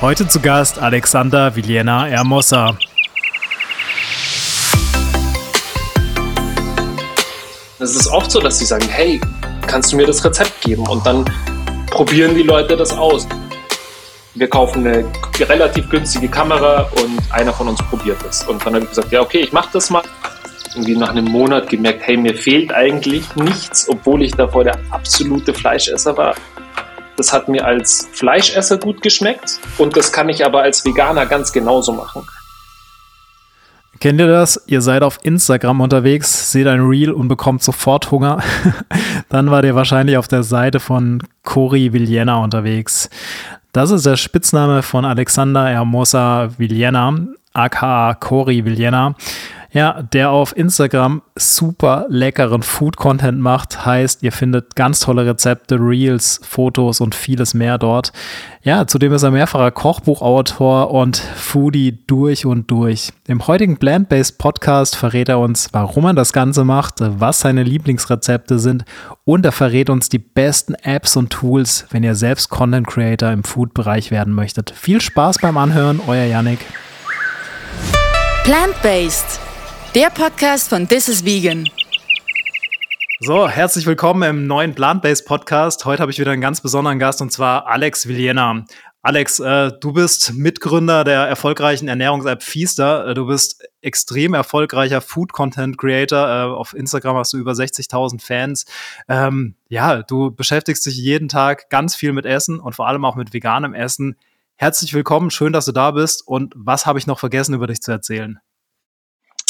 Heute zu Gast Alexander Villena Hermosa. Es ist oft so, dass sie sagen, hey, kannst du mir das Rezept geben? Und dann probieren die Leute das aus. Wir kaufen eine relativ günstige Kamera und einer von uns probiert es. Und dann habe ich gesagt, ja, okay, ich mache das mal. Irgendwie nach einem Monat gemerkt, hey, mir fehlt eigentlich nichts, obwohl ich davor der absolute Fleischesser war. Das hat mir als Fleischesser gut geschmeckt und das kann ich aber als Veganer ganz genauso machen. Kennt ihr das? Ihr seid auf Instagram unterwegs, seht ein Reel und bekommt sofort Hunger. Dann wart ihr wahrscheinlich auf der Seite von Cory Villena unterwegs. Das ist der Spitzname von Alexander Hermosa Villena, aka Cory Villena. Ja, der auf Instagram super leckeren Food-Content macht. Heißt, ihr findet ganz tolle Rezepte, Reels, Fotos und vieles mehr dort. Ja, zudem ist er mehrfacher Kochbuchautor und Foodie durch und durch. Im heutigen Plant-Based Podcast verrät er uns, warum er das Ganze macht, was seine Lieblingsrezepte sind und er verrät uns die besten Apps und Tools, wenn ihr selbst Content Creator im Food-Bereich werden möchtet. Viel Spaß beim Anhören, euer Yannick. Plant-Based der Podcast von This is Vegan. So, herzlich willkommen im neuen Plant-Based Podcast. Heute habe ich wieder einen ganz besonderen Gast und zwar Alex Villena. Alex, äh, du bist Mitgründer der erfolgreichen Ernährungs-App Feaster. Äh, du bist extrem erfolgreicher Food-Content-Creator. Äh, auf Instagram hast du über 60.000 Fans. Ähm, ja, du beschäftigst dich jeden Tag ganz viel mit Essen und vor allem auch mit veganem Essen. Herzlich willkommen, schön, dass du da bist. Und was habe ich noch vergessen über dich zu erzählen?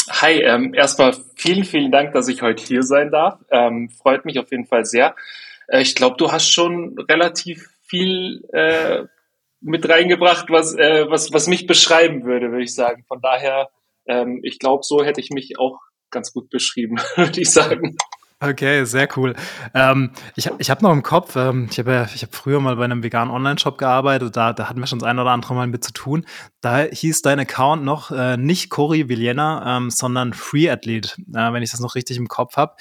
Hi, ähm, erstmal vielen, vielen Dank, dass ich heute hier sein darf. Ähm, freut mich auf jeden Fall sehr. Äh, ich glaube, du hast schon relativ viel äh, mit reingebracht, was, äh, was, was mich beschreiben würde, würde ich sagen. Von daher, ähm, ich glaube, so hätte ich mich auch ganz gut beschrieben, würde ich sagen. Okay, sehr cool. Ähm, ich ich habe noch im Kopf, ähm, ich habe ja, ich hab früher mal bei einem veganen Online-Shop gearbeitet, da, da hatten wir schon das ein oder andere Mal mit zu tun. Da hieß dein Account noch äh, nicht Cory Villena, ähm, sondern Free Athlete, äh, wenn ich das noch richtig im Kopf habe.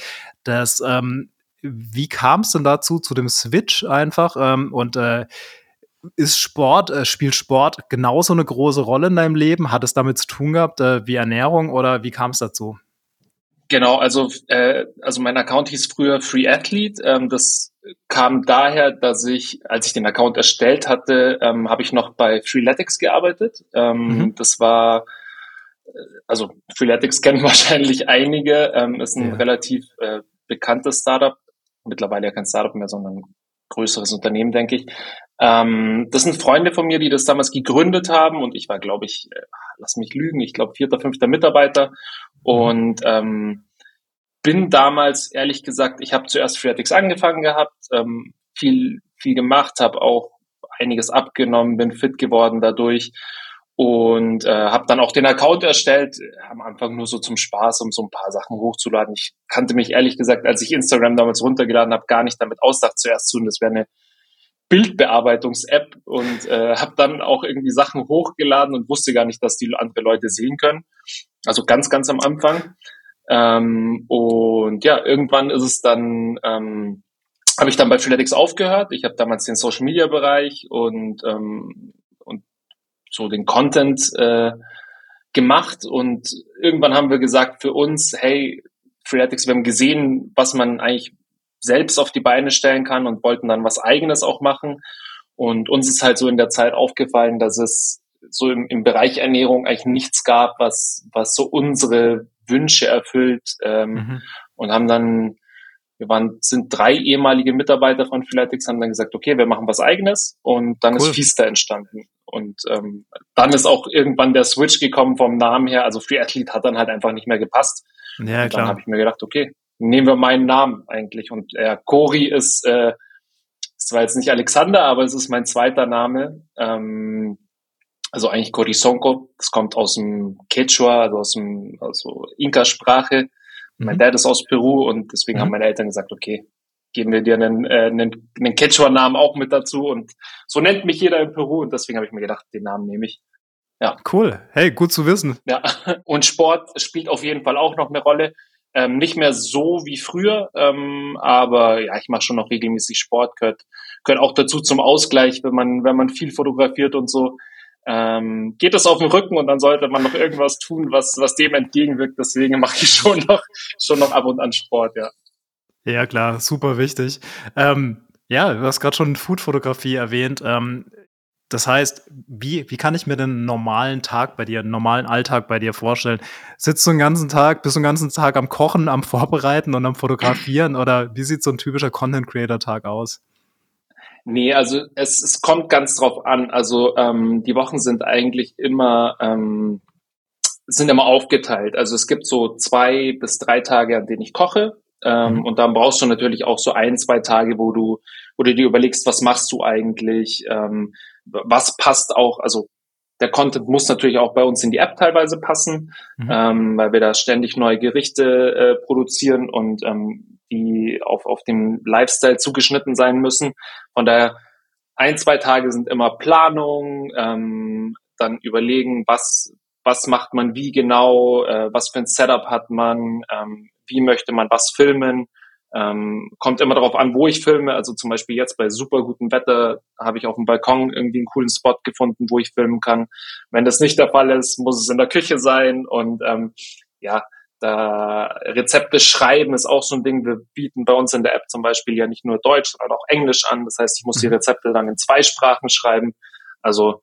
Das, ähm, wie kam es denn dazu, zu dem Switch einfach? Ähm, und äh, ist Sport, äh, spielt Sport genauso eine große Rolle in deinem Leben? Hat es damit zu tun gehabt, äh, wie Ernährung oder wie kam es dazu? Genau, also, äh, also mein Account hieß früher Free Athlete. Ähm, das kam daher, dass ich, als ich den Account erstellt hatte, ähm, habe ich noch bei Freeletics gearbeitet. Ähm, mhm. Das war, äh, also Freeletics kennen wahrscheinlich einige, ähm, ist ein ja. relativ äh, bekanntes Startup, mittlerweile ja kein Startup mehr, sondern größeres Unternehmen, denke ich. Ähm, das sind Freunde von mir, die das damals gegründet haben und ich war, glaube ich, äh, lass mich lügen, ich glaube vierter, fünfter Mitarbeiter und ähm, bin damals, ehrlich gesagt, ich habe zuerst Freeletics angefangen gehabt, ähm, viel, viel gemacht, habe auch einiges abgenommen, bin fit geworden dadurch und äh, habe dann auch den Account erstellt, am Anfang nur so zum Spaß, um so ein paar Sachen hochzuladen. Ich kannte mich ehrlich gesagt, als ich Instagram damals runtergeladen habe, gar nicht damit ausdacht zuerst zu, und das wäre eine Bildbearbeitungs-App und äh, habe dann auch irgendwie Sachen hochgeladen und wusste gar nicht, dass die andere Leute sehen können. Also ganz, ganz am Anfang. Ähm, und ja, irgendwann ist es dann, ähm, habe ich dann bei Freeletics aufgehört. Ich habe damals den Social Media Bereich und, ähm, und so den Content äh, gemacht. Und irgendwann haben wir gesagt für uns, hey, Freeletics, wir haben gesehen, was man eigentlich selbst auf die Beine stellen kann und wollten dann was eigenes auch machen. Und uns ist halt so in der Zeit aufgefallen, dass es so im, im Bereich Ernährung eigentlich nichts gab, was, was so unsere Wünsche erfüllt ähm, mhm. und haben dann, wir waren, sind drei ehemalige Mitarbeiter von Philetics, haben dann gesagt, okay, wir machen was eigenes und dann cool. ist Fiesta entstanden. Und ähm, dann ist auch irgendwann der Switch gekommen vom Namen her, also Free Athlete hat dann halt einfach nicht mehr gepasst. Ja, und klar. dann habe ich mir gedacht, okay, nehmen wir meinen Namen eigentlich. Und äh, Cori ist, äh, ist zwar jetzt nicht Alexander, aber es ist mein zweiter Name. Ähm, also eigentlich Cori Sonko. Das kommt aus dem Quechua, also aus dem also Inka-Sprache. Mhm. Mein Dad ist aus Peru und deswegen mhm. haben meine Eltern gesagt, okay, geben wir dir einen, äh, einen, einen Quechua-Namen auch mit dazu. Und so nennt mich jeder in Peru und deswegen habe ich mir gedacht, den Namen nehme ich. Ja. Cool. Hey, gut zu wissen. Ja. Und Sport spielt auf jeden Fall auch noch eine Rolle. Ähm, nicht mehr so wie früher, ähm, aber ja, ich mache schon noch regelmäßig Sport, gehört, gehört auch dazu zum Ausgleich, wenn man, wenn man viel fotografiert und so. ähm, geht es auf den Rücken und dann sollte man noch irgendwas tun, was, was dem entgegenwirkt. Deswegen mache ich schon noch, schon noch ab und an Sport, ja. Ja, klar, super wichtig. Ähm, ja, du hast gerade schon Foodfotografie erwähnt. Ähm, das heißt, wie, wie kann ich mir den normalen Tag bei dir, einen normalen Alltag bei dir vorstellen? Sitzt du den ganzen Tag, bist du den ganzen Tag am Kochen, am Vorbereiten und am Fotografieren oder wie sieht so ein typischer Content Creator Tag aus? Nee, also es, es kommt ganz drauf an. Also ähm, die Wochen sind eigentlich immer ähm, sind immer aufgeteilt. Also es gibt so zwei bis drei Tage, an denen ich koche. Ähm, mhm. Und dann brauchst du natürlich auch so ein, zwei Tage, wo du, wo du dir überlegst, was machst du eigentlich, ähm, was passt auch, also der Content muss natürlich auch bei uns in die App teilweise passen, mhm. ähm, weil wir da ständig neue Gerichte äh, produzieren und ähm, die auf, auf dem Lifestyle zugeschnitten sein müssen. Von daher, ein, zwei Tage sind immer Planung, ähm, dann überlegen, was, was macht man wie genau, äh, was für ein Setup hat man, ähm, wie möchte man was filmen. Ähm, kommt immer darauf an, wo ich filme. Also zum Beispiel jetzt bei super gutem Wetter habe ich auf dem Balkon irgendwie einen coolen Spot gefunden, wo ich filmen kann. Wenn das nicht der Fall ist, muss es in der Küche sein. Und ähm, ja, da Rezepte schreiben ist auch so ein Ding. Wir bieten bei uns in der App zum Beispiel ja nicht nur Deutsch, sondern auch Englisch an. Das heißt, ich muss die mhm. Rezepte dann in zwei Sprachen schreiben. Also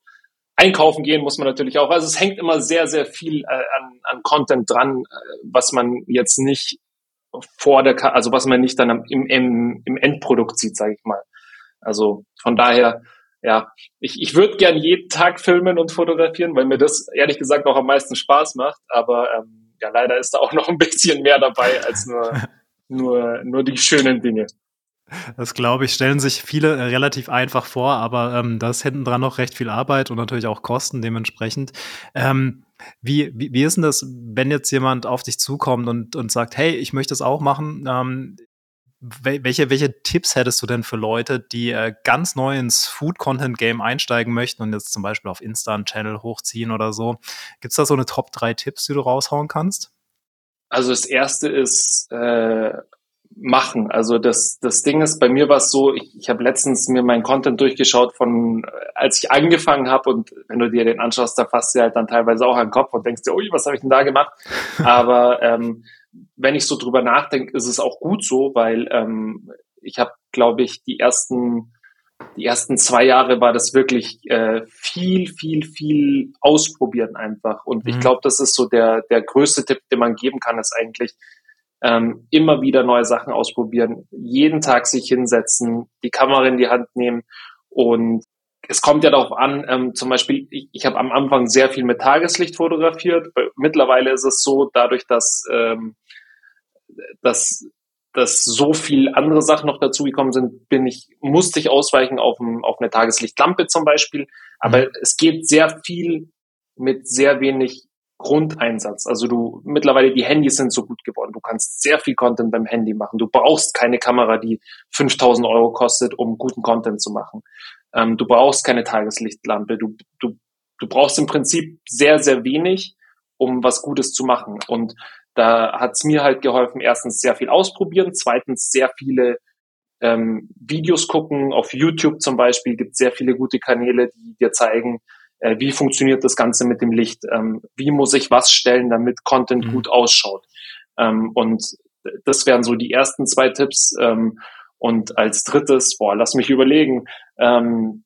einkaufen gehen muss man natürlich auch. Also es hängt immer sehr, sehr viel äh, an, an Content dran, äh, was man jetzt nicht vor der, Ka also was man nicht dann im, im, im Endprodukt sieht, sage ich mal. Also von daher, ja, ich, ich würde gern jeden Tag filmen und fotografieren, weil mir das ehrlich gesagt auch am meisten Spaß macht. Aber ähm, ja, leider ist da auch noch ein bisschen mehr dabei als nur, nur, nur die schönen Dinge. Das glaube ich, stellen sich viele äh, relativ einfach vor, aber ähm, da ist hinten dran noch recht viel Arbeit und natürlich auch Kosten dementsprechend. Ähm, wie, wie, wie ist denn das, wenn jetzt jemand auf dich zukommt und, und sagt, hey, ich möchte es auch machen, ähm, welche, welche Tipps hättest du denn für Leute, die äh, ganz neu ins Food-Content-Game einsteigen möchten und jetzt zum Beispiel auf Insta einen Channel hochziehen oder so? Gibt es da so eine Top 3 Tipps, die du raushauen kannst? Also das erste ist äh, machen. Also das, das Ding ist, bei mir war es so, ich, ich habe letztens mir meinen Content durchgeschaut von, als ich angefangen habe und wenn du dir den anschaust, da fasst du halt dann teilweise auch an den Kopf und denkst dir, ui, was habe ich denn da gemacht? Aber ähm, wenn ich so drüber nachdenke, ist es auch gut so, weil ähm, ich habe, glaube ich, die ersten die ersten zwei Jahre war das wirklich äh, viel, viel, viel ausprobieren einfach. Und mhm. ich glaube, das ist so der, der größte Tipp, den man geben kann, ist eigentlich ähm, immer wieder neue Sachen ausprobieren, jeden Tag sich hinsetzen, die Kamera in die Hand nehmen und es kommt ja darauf an, ähm, zum Beispiel, ich, ich habe am Anfang sehr viel mit Tageslicht fotografiert. Mittlerweile ist es so, dadurch, dass, ähm, dass, dass so viel andere Sachen noch dazugekommen sind, bin ich, musste ich ausweichen auf, ein, auf eine Tageslichtlampe zum Beispiel. Aber mhm. es geht sehr viel mit sehr wenig Grundeinsatz. Also du, mittlerweile die Handys sind so gut geworden. Du kannst sehr viel Content beim Handy machen. Du brauchst keine Kamera, die 5000 Euro kostet, um guten Content zu machen. Ähm, du brauchst keine Tageslichtlampe. Du, du, du brauchst im Prinzip sehr, sehr wenig, um was Gutes zu machen. Und da hat's mir halt geholfen, erstens sehr viel ausprobieren, zweitens sehr viele ähm, Videos gucken. Auf YouTube zum Beispiel gibt sehr viele gute Kanäle, die dir zeigen, äh, wie funktioniert das Ganze mit dem Licht, ähm, wie muss ich was stellen, damit Content mhm. gut ausschaut. Ähm, und das wären so die ersten zwei Tipps. Ähm, und als drittes, boah, lass mich überlegen, ähm,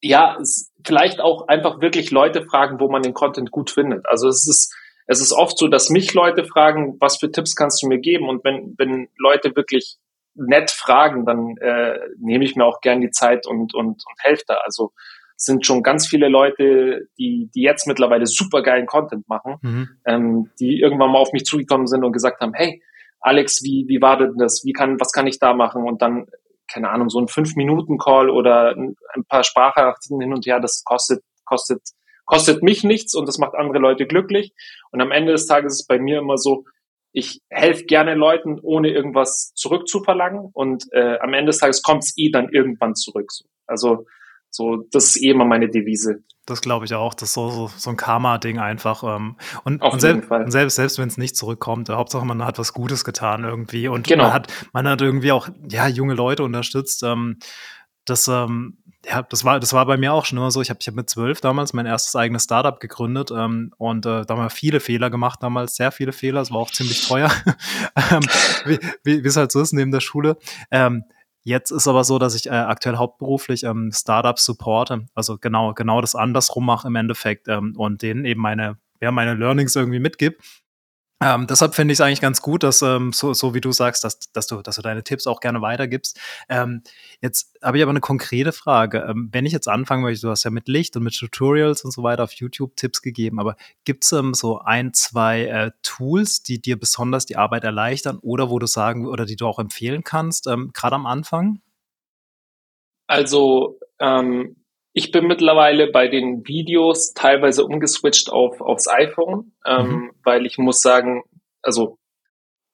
ja, vielleicht auch einfach wirklich Leute fragen, wo man den Content gut findet. Also es ist, es ist oft so, dass mich Leute fragen, was für Tipps kannst du mir geben? Und wenn, wenn Leute wirklich nett fragen, dann äh, nehme ich mir auch gern die Zeit und, und, und helfe da. Also sind schon ganz viele Leute, die, die jetzt mittlerweile super geilen Content machen, mhm. ähm, die irgendwann mal auf mich zugekommen sind und gesagt haben, hey, Alex, wie, wie war denn das? Wie kann, was kann ich da machen? Und dann, keine Ahnung, so ein Fünf-Minuten-Call oder ein, paar Sprachnachrichten hin und her, das kostet, kostet, kostet mich nichts und das macht andere Leute glücklich. Und am Ende des Tages ist es bei mir immer so, ich helfe gerne Leuten, ohne irgendwas zurückzuverlangen. Und äh, am Ende des Tages kommt es eh dann irgendwann zurück. So. Also so, das ist eh immer meine Devise. Das glaube ich auch. Das ist so, so, so ein Karma-Ding einfach. Ähm, und, und, selbst, und, selbst, selbst wenn es nicht zurückkommt, äh, Hauptsache man hat was Gutes getan irgendwie. Und genau. man, hat, man hat irgendwie auch ja, junge Leute unterstützt. Ähm, das, ähm, ja, das war, das war bei mir auch schon immer so. Ich habe ich hab mit zwölf damals mein erstes eigenes Startup gegründet ähm, und äh, da haben wir viele Fehler gemacht, damals sehr viele Fehler. Es war auch ziemlich teuer, ähm, wie, wie es halt so ist neben der Schule. Ähm, Jetzt ist aber so, dass ich äh, aktuell hauptberuflich ähm, Startups supporte, also genau, genau das andersrum mache im Endeffekt ähm, und denen eben meine, ja, meine Learnings irgendwie mitgib. Ähm, deshalb finde ich es eigentlich ganz gut, dass ähm, so, so wie du sagst, dass, dass, du, dass du deine Tipps auch gerne weitergibst. Ähm, jetzt habe ich aber eine konkrete Frage. Ähm, wenn ich jetzt anfangen möchte, du hast ja mit Licht und mit Tutorials und so weiter auf YouTube Tipps gegeben, aber gibt es ähm, so ein, zwei äh, Tools, die dir besonders die Arbeit erleichtern oder wo du sagen oder die du auch empfehlen kannst, ähm, gerade am Anfang? Also ähm, ich bin mittlerweile bei den Videos teilweise umgeswitcht auf, aufs iPhone, ähm, mhm. weil ich muss sagen, also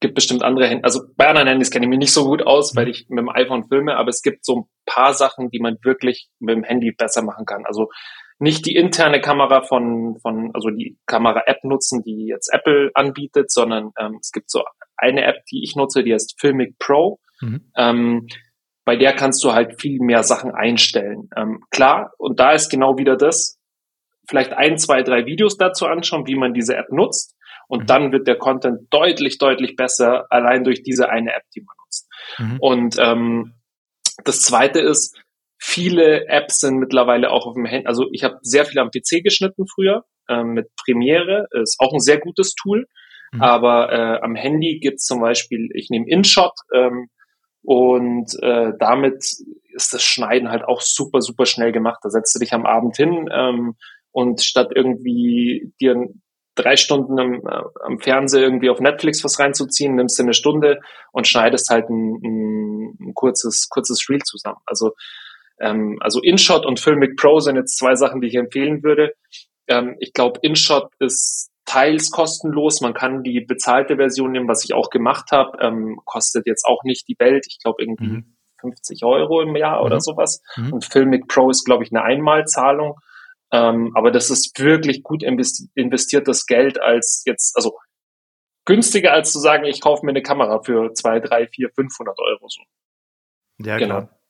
gibt bestimmt andere Handys, also bei anderen Handys kenne ich mich nicht so gut aus, weil mhm. ich mit dem iPhone filme, aber es gibt so ein paar Sachen, die man wirklich mit dem Handy besser machen kann. Also nicht die interne Kamera von, von also die Kamera-App nutzen, die jetzt Apple anbietet, sondern ähm, es gibt so eine App, die ich nutze, die heißt Filmic Pro. Mhm. Ähm, bei der kannst du halt viel mehr Sachen einstellen. Ähm, klar, und da ist genau wieder das, vielleicht ein, zwei, drei Videos dazu anschauen, wie man diese App nutzt. Und mhm. dann wird der Content deutlich, deutlich besser, allein durch diese eine App, die man nutzt. Mhm. Und ähm, das Zweite ist, viele Apps sind mittlerweile auch auf dem Handy. Also ich habe sehr viel am PC geschnitten früher ähm, mit Premiere, ist auch ein sehr gutes Tool. Mhm. Aber äh, am Handy gibt's zum Beispiel, ich nehme InShot, ähm, und äh, damit ist das Schneiden halt auch super, super schnell gemacht. Da setzt du dich am Abend hin ähm, und statt irgendwie dir drei Stunden am, äh, am Fernseher irgendwie auf Netflix was reinzuziehen, nimmst du eine Stunde und schneidest halt ein, ein, ein kurzes, kurzes Reel zusammen. Also, ähm, also InShot und Filmic Pro sind jetzt zwei Sachen, die ich empfehlen würde. Ähm, ich glaube, InShot ist teils kostenlos. Man kann die bezahlte Version nehmen, was ich auch gemacht habe. Ähm, kostet jetzt auch nicht die Welt. Ich glaube irgendwie mhm. 50 Euro im Jahr mhm. oder sowas. Mhm. Und Filmic Pro ist, glaube ich, eine Einmalzahlung. Ähm, aber das ist wirklich gut investiertes Geld als jetzt, also günstiger als zu sagen, ich kaufe mir eine Kamera für zwei, drei, vier, 500 Euro so. Ja, genau. Klar.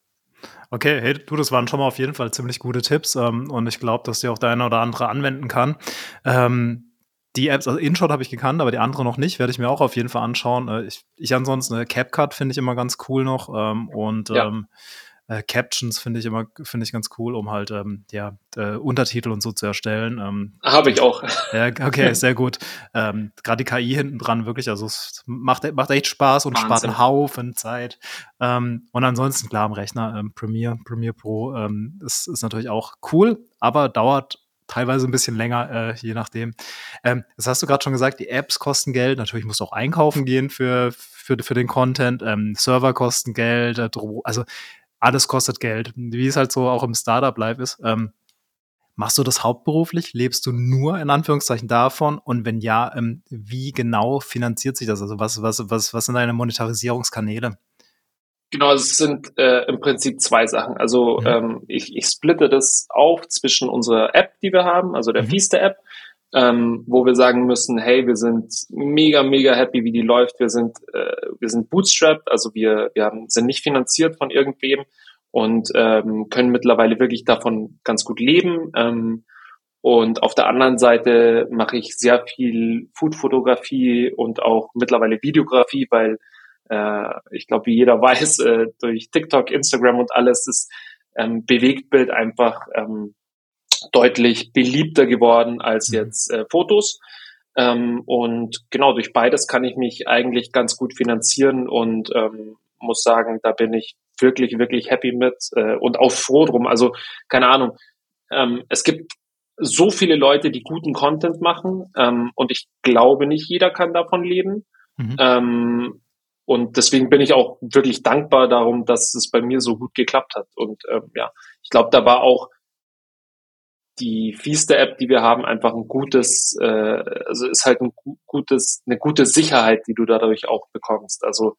Okay, hey, du, das waren schon mal auf jeden Fall ziemlich gute Tipps ähm, und ich glaube, dass die auch der eine oder andere anwenden kann. Ähm, die Apps, also InShot habe ich gekannt, aber die andere noch nicht, werde ich mir auch auf jeden Fall anschauen. Äh, ich, ich ansonsten, äh, CapCut finde ich immer ganz cool noch ähm, und ja. ähm, äh, Captions finde ich immer, finde ich ganz cool, um halt ähm, ja, äh, Untertitel und so zu erstellen. Ähm, Habe ich auch. Ja, okay, sehr gut. Ähm, Gerade die KI hinten dran, wirklich, also es macht, macht echt Spaß und Wahnsinn. spart einen Haufen Zeit. Ähm, und ansonsten, klar, am Rechner, ähm, Premiere, Premiere Pro ähm, ist, ist natürlich auch cool, aber dauert teilweise ein bisschen länger, äh, je nachdem. Ähm, das hast du gerade schon gesagt, die Apps kosten Geld. Natürlich musst du auch einkaufen gehen für, für, für den Content. Ähm, Server kosten Geld, äh, also alles kostet Geld, wie es halt so auch im Startup-Life ist. Ähm, machst du das hauptberuflich? Lebst du nur in Anführungszeichen davon? Und wenn ja, ähm, wie genau finanziert sich das? Also was, was, was, was sind deine Monetarisierungskanäle? Genau, es sind äh, im Prinzip zwei Sachen. Also mhm. ähm, ich, ich splitte das auf zwischen unserer App, die wir haben, also der mhm. Fieste-App, ähm, wo wir sagen müssen, hey, wir sind mega, mega happy, wie die läuft. Wir sind, äh, wir sind bootstrapped, also wir, wir haben, sind nicht finanziert von irgendwem und ähm, können mittlerweile wirklich davon ganz gut leben. Ähm, und auf der anderen Seite mache ich sehr viel Food-Fotografie und auch mittlerweile Videografie, weil äh, ich glaube, wie jeder weiß, äh, durch TikTok, Instagram und alles ist ähm, Bewegtbild einfach ähm, deutlich beliebter geworden als mhm. jetzt äh, Fotos. Ähm, und genau durch beides kann ich mich eigentlich ganz gut finanzieren und ähm, muss sagen, da bin ich wirklich, wirklich happy mit äh, und auch froh drum. Also keine Ahnung, ähm, es gibt so viele Leute, die guten Content machen ähm, und ich glaube, nicht jeder kann davon leben. Mhm. Ähm, und deswegen bin ich auch wirklich dankbar darum, dass es bei mir so gut geklappt hat. Und ähm, ja, ich glaube, da war auch die Fieste-App, die wir haben, einfach ein gutes, äh, also ist halt ein gutes, eine gute Sicherheit, die du dadurch auch bekommst. Also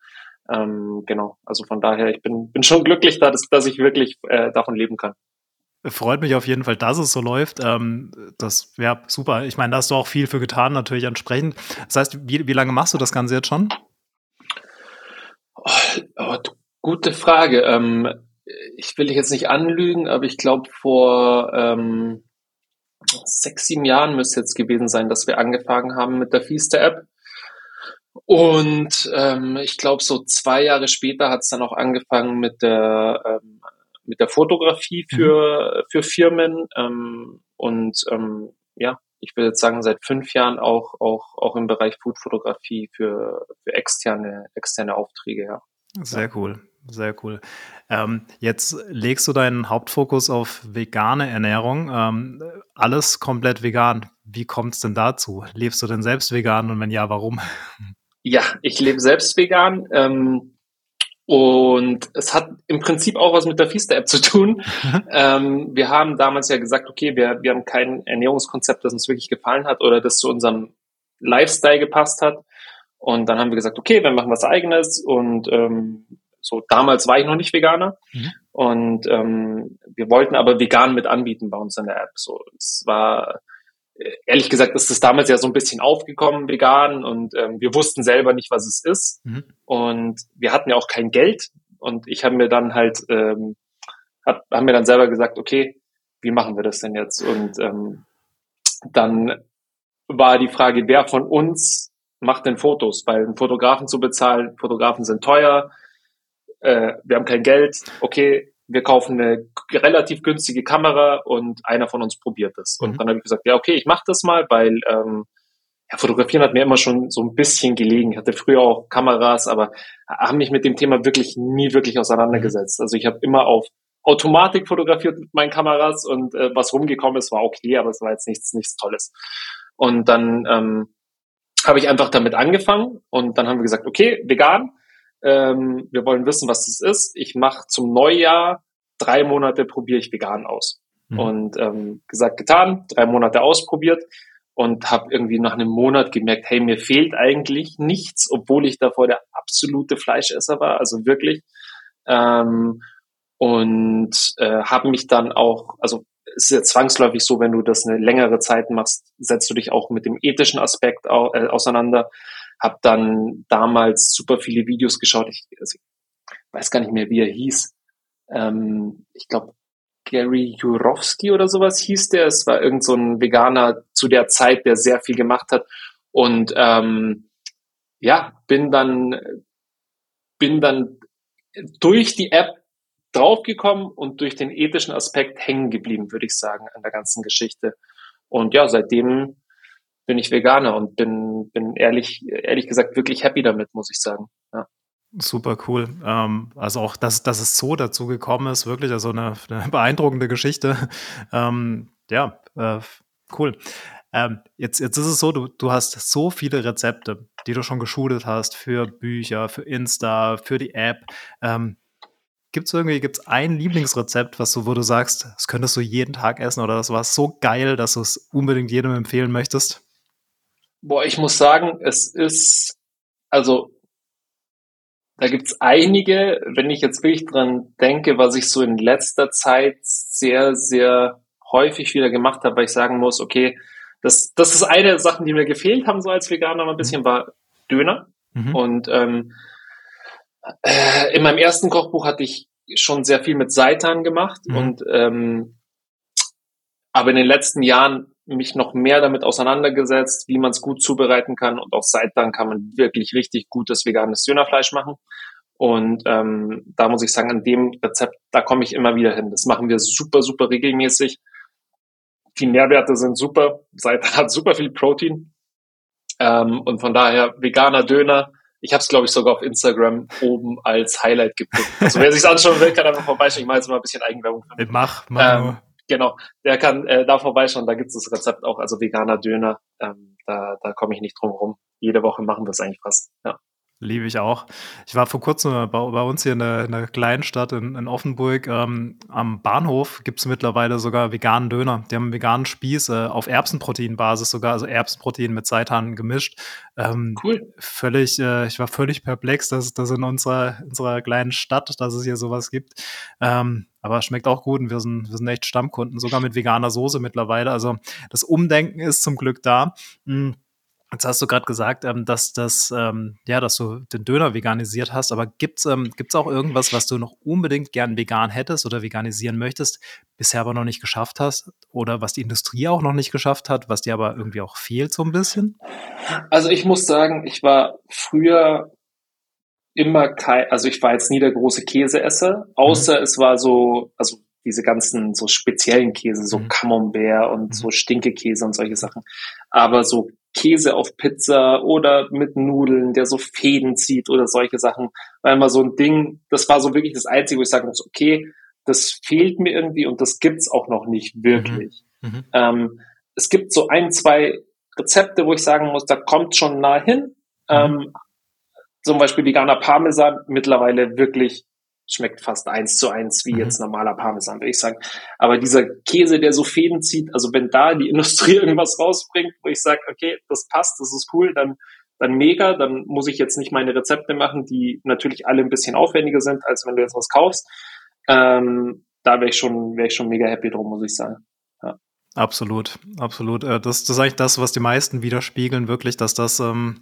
ähm, genau, also von daher, ich bin, bin schon glücklich, dass, dass ich wirklich äh, davon leben kann. Freut mich auf jeden Fall, dass es so läuft. Ähm, das wäre super. Ich meine, da hast du auch viel für getan, natürlich entsprechend. Das heißt, wie, wie lange machst du das Ganze jetzt schon? Oh, oh, gute Frage. Ähm, ich will dich jetzt nicht anlügen, aber ich glaube vor ähm, sechs, sieben Jahren müsste jetzt gewesen sein, dass wir angefangen haben mit der Feaster-App. Und ähm, ich glaube, so zwei Jahre später hat es dann auch angefangen mit der ähm, mit der Fotografie für mhm. für Firmen ähm, und ähm, ja, ich würde jetzt sagen seit fünf Jahren auch auch auch im Bereich Foodfotografie für für externe externe Aufträge. Ja. Sehr cool. Sehr cool. Ähm, jetzt legst du deinen Hauptfokus auf vegane Ernährung. Ähm, alles komplett vegan. Wie kommt es denn dazu? Lebst du denn selbst vegan und wenn ja, warum? Ja, ich lebe selbst vegan. Ähm, und es hat im Prinzip auch was mit der Fiesta-App zu tun. ähm, wir haben damals ja gesagt, okay, wir, wir haben kein Ernährungskonzept, das uns wirklich gefallen hat oder das zu unserem Lifestyle gepasst hat. Und dann haben wir gesagt, okay, wir machen was eigenes und ähm, so damals war ich noch nicht Veganer mhm. und ähm, wir wollten aber vegan mit anbieten bei uns in der App. So, es war ehrlich gesagt ist es damals ja so ein bisschen aufgekommen vegan und ähm, wir wussten selber nicht, was es ist mhm. und wir hatten ja auch kein Geld und ich habe mir dann halt ähm, hab, haben mir dann selber gesagt, okay, wie machen wir das denn jetzt? Und ähm, dann war die Frage, wer von uns macht denn Fotos? Weil einen Fotografen zu bezahlen, Fotografen sind teuer, äh, wir haben kein Geld, okay, wir kaufen eine relativ günstige Kamera und einer von uns probiert das. Und mhm. dann habe ich gesagt, ja, okay, ich mache das mal, weil ähm, ja, Fotografieren hat mir immer schon so ein bisschen gelegen. Ich hatte früher auch Kameras, aber habe mich mit dem Thema wirklich nie wirklich auseinandergesetzt. Also ich habe immer auf Automatik fotografiert mit meinen Kameras und äh, was rumgekommen ist, war okay, aber es war jetzt nichts, nichts Tolles. Und dann ähm, habe ich einfach damit angefangen und dann haben wir gesagt, okay, vegan, ähm, wir wollen wissen, was das ist. Ich mache zum Neujahr drei Monate probiere ich vegan aus. Mhm. Und ähm, gesagt, getan, drei Monate ausprobiert und habe irgendwie nach einem Monat gemerkt, hey, mir fehlt eigentlich nichts, obwohl ich davor der absolute Fleischesser war, also wirklich. Ähm, und äh, habe mich dann auch, also es ist ja zwangsläufig so, wenn du das eine längere Zeit machst, setzt du dich auch mit dem ethischen Aspekt au äh, auseinander habe dann damals super viele Videos geschaut. Ich, also ich weiß gar nicht mehr, wie er hieß. Ähm, ich glaube, Gary Jurowski oder sowas hieß der. Es war irgend so ein Veganer zu der Zeit, der sehr viel gemacht hat. Und ähm, ja, bin dann bin dann durch die App draufgekommen und durch den ethischen Aspekt hängen geblieben, würde ich sagen, an der ganzen Geschichte. Und ja, seitdem bin ich Veganer und bin, bin ehrlich, ehrlich gesagt wirklich happy damit, muss ich sagen. Ja. Super cool. Ähm, also auch, dass, dass es so dazu gekommen ist, wirklich also eine, eine beeindruckende Geschichte. Ähm, ja, äh, cool. Ähm, jetzt, jetzt ist es so, du, du hast so viele Rezepte, die du schon geschult hast für Bücher, für Insta, für die App. Ähm, Gibt es irgendwie, gibt es ein Lieblingsrezept, was du, wo du sagst, das könntest du jeden Tag essen oder das war so geil, dass du es unbedingt jedem empfehlen möchtest? Boah, ich muss sagen, es ist, also da gibt's einige, wenn ich jetzt wirklich dran denke, was ich so in letzter Zeit sehr, sehr häufig wieder gemacht habe, weil ich sagen muss, okay, das, das ist eine der Sachen, die mir gefehlt haben, so als Veganer mal ein bisschen, mhm. war Döner. Mhm. Und ähm, äh, in meinem ersten Kochbuch hatte ich schon sehr viel mit Seitan gemacht mhm. und ähm, aber in den letzten Jahren mich noch mehr damit auseinandergesetzt, wie man es gut zubereiten kann. Und auch seit dann kann man wirklich richtig gutes veganes Dönerfleisch machen. Und ähm, da muss ich sagen, an dem Rezept, da komme ich immer wieder hin. Das machen wir super, super regelmäßig. Die Nährwerte sind super. Seitan hat super viel Protein. Ähm, und von daher veganer Döner. Ich habe es, glaube ich, sogar auf Instagram oben als Highlight gepickt. Also wer sich anschauen will, kann einfach vorbeischauen. Ich mache jetzt mal ein bisschen Eigenwerbung. Mach, mach ähm, Genau, der kann äh, da vorbeischauen, da gibt es das Rezept auch, also veganer Döner, ähm, da, da komme ich nicht drum herum. Jede Woche machen wir es eigentlich fast, ja. Liebe ich auch. Ich war vor kurzem bei, bei uns hier in der, in der kleinen Stadt in, in Offenburg. Ähm, am Bahnhof gibt es mittlerweile sogar veganen Döner. Die haben einen veganen Spieß äh, auf Erbsenproteinbasis sogar, also Erbsenprotein mit Seitan gemischt. Ähm, cool. Völlig, äh, ich war völlig perplex, dass das in unserer, unserer kleinen Stadt, dass es hier sowas gibt. Ähm, aber schmeckt auch gut und wir sind, wir sind echt Stammkunden, sogar mit veganer Soße mittlerweile. Also das Umdenken ist zum Glück da. Mhm Jetzt hast du gerade gesagt, ähm, dass das, ähm, ja, dass du den Döner veganisiert hast, aber gibt's ähm, gibt's auch irgendwas, was du noch unbedingt gern vegan hättest oder veganisieren möchtest, bisher aber noch nicht geschafft hast oder was die Industrie auch noch nicht geschafft hat, was dir aber irgendwie auch fehlt so ein bisschen? Also ich muss sagen, ich war früher immer kein, also ich war jetzt nie der große Käseesser, außer mhm. es war so, also diese ganzen so speziellen Käse, so mhm. Camembert und mhm. so Stinkekäse und solche Sachen. Aber so Käse auf Pizza oder mit Nudeln, der so Fäden zieht oder solche Sachen, war immer so ein Ding, das war so wirklich das Einzige, wo ich sagen muss, okay, das fehlt mir irgendwie und das gibt's auch noch nicht wirklich. Mhm. mhm. Ähm, es gibt so ein, zwei Rezepte, wo ich sagen muss, da kommt schon nah hin. Mhm. Ähm, zum Beispiel veganer Parmesan mittlerweile wirklich schmeckt fast eins zu eins wie mhm. jetzt normaler Parmesan, würde ich sagen. Aber dieser Käse, der so Fäden zieht, also wenn da die Industrie irgendwas rausbringt, wo ich sage, okay, das passt, das ist cool, dann, dann mega, dann muss ich jetzt nicht meine Rezepte machen, die natürlich alle ein bisschen aufwendiger sind, als wenn du jetzt was kaufst. Ähm, da wäre ich schon, wäre ich schon mega happy drum, muss ich sagen. Ja. Absolut, absolut. Äh, das, das ist eigentlich das, was die meisten widerspiegeln, wirklich, dass das, ähm,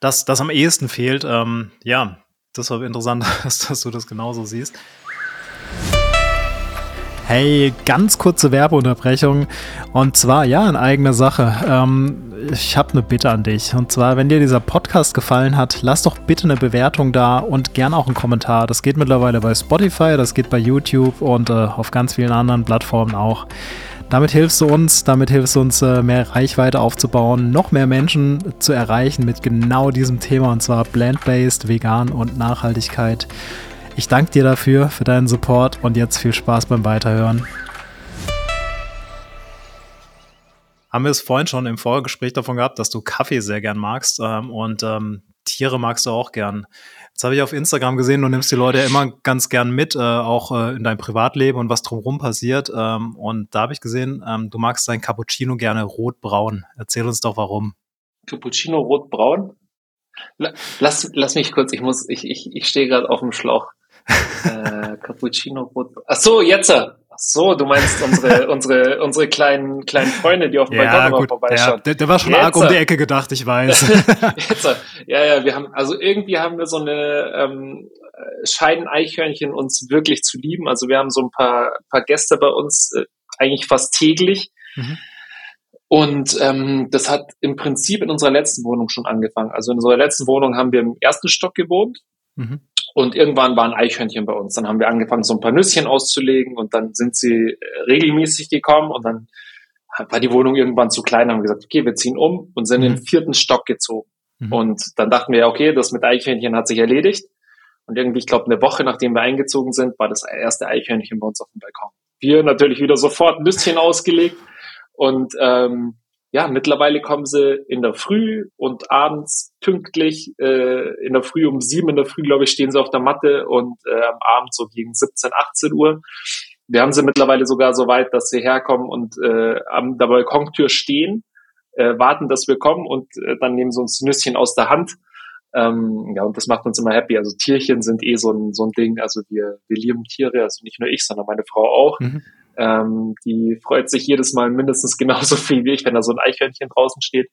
das, das am ehesten fehlt. Ähm, ja, war interessant, dass, dass du das genauso siehst. Hey, ganz kurze Werbeunterbrechung. Und zwar, ja, in eigener Sache. Ähm, ich habe eine Bitte an dich. Und zwar, wenn dir dieser Podcast gefallen hat, lass doch bitte eine Bewertung da und gern auch einen Kommentar. Das geht mittlerweile bei Spotify, das geht bei YouTube und äh, auf ganz vielen anderen Plattformen auch. Damit hilfst du uns, damit hilfst du uns, äh, mehr Reichweite aufzubauen, noch mehr Menschen zu erreichen mit genau diesem Thema und zwar Plant-Based, Vegan und Nachhaltigkeit. Ich danke dir dafür, für deinen Support und jetzt viel Spaß beim Weiterhören. Haben wir es vorhin schon im Vorgespräch davon gehabt, dass du Kaffee sehr gern magst ähm, und ähm, Tiere magst du auch gern. Jetzt habe ich auf Instagram gesehen, du nimmst die Leute ja immer ganz gern mit, äh, auch äh, in deinem Privatleben und was drumherum passiert. Ähm, und da habe ich gesehen, ähm, du magst dein Cappuccino gerne rot-braun. Erzähl uns doch warum. Cappuccino rot-braun? Lass, lass mich kurz, ich muss, ich, ich, ich stehe gerade auf dem Schlauch. äh, Cappuccino rot. Ach so, jetzt. Ach so, du meinst unsere, unsere, unsere kleinen, kleinen Freunde, die auf dem ja, Balkon vorbeischauen. Ja, der, der war schon Jetzt. arg um die Ecke gedacht, ich weiß. Jetzt. Ja, ja, wir haben, also irgendwie haben wir so eine, ähm, scheinen Eichhörnchen uns wirklich zu lieben. Also wir haben so ein paar, paar Gäste bei uns, äh, eigentlich fast täglich. Mhm. Und ähm, das hat im Prinzip in unserer letzten Wohnung schon angefangen. Also in unserer letzten Wohnung haben wir im ersten Stock gewohnt. Mhm. Und irgendwann waren Eichhörnchen bei uns. Dann haben wir angefangen, so ein paar Nüsschen auszulegen und dann sind sie äh, regelmäßig gekommen und dann war die Wohnung irgendwann zu klein, haben wir gesagt, okay, wir ziehen um und sind mhm. in den mhm. vierten Stock gezogen. Mhm. Und dann dachten wir, okay, das mit Eichhörnchen hat sich erledigt. Und irgendwie, ich glaube, eine Woche nachdem wir eingezogen sind, war das erste Eichhörnchen bei uns auf dem Balkon. Wir natürlich wieder sofort Nüsschen ausgelegt und ähm, ja, mittlerweile kommen sie in der Früh und abends pünktlich, äh, in der Früh um sieben in der Früh, glaube ich, stehen sie auf der Matte und äh, am Abend so gegen 17, 18 Uhr. Wir haben sie mittlerweile sogar so weit, dass sie herkommen und äh, an der Balkontür stehen, äh, warten, dass wir kommen und äh, dann nehmen sie uns Nüsschen aus der Hand. Ähm, ja, und das macht uns immer happy. Also Tierchen sind eh so ein, so ein Ding. Also wir, wir lieben Tiere, also nicht nur ich, sondern meine Frau auch. Mhm. Ähm, die freut sich jedes Mal mindestens genauso viel wie ich, wenn da so ein Eichhörnchen draußen steht.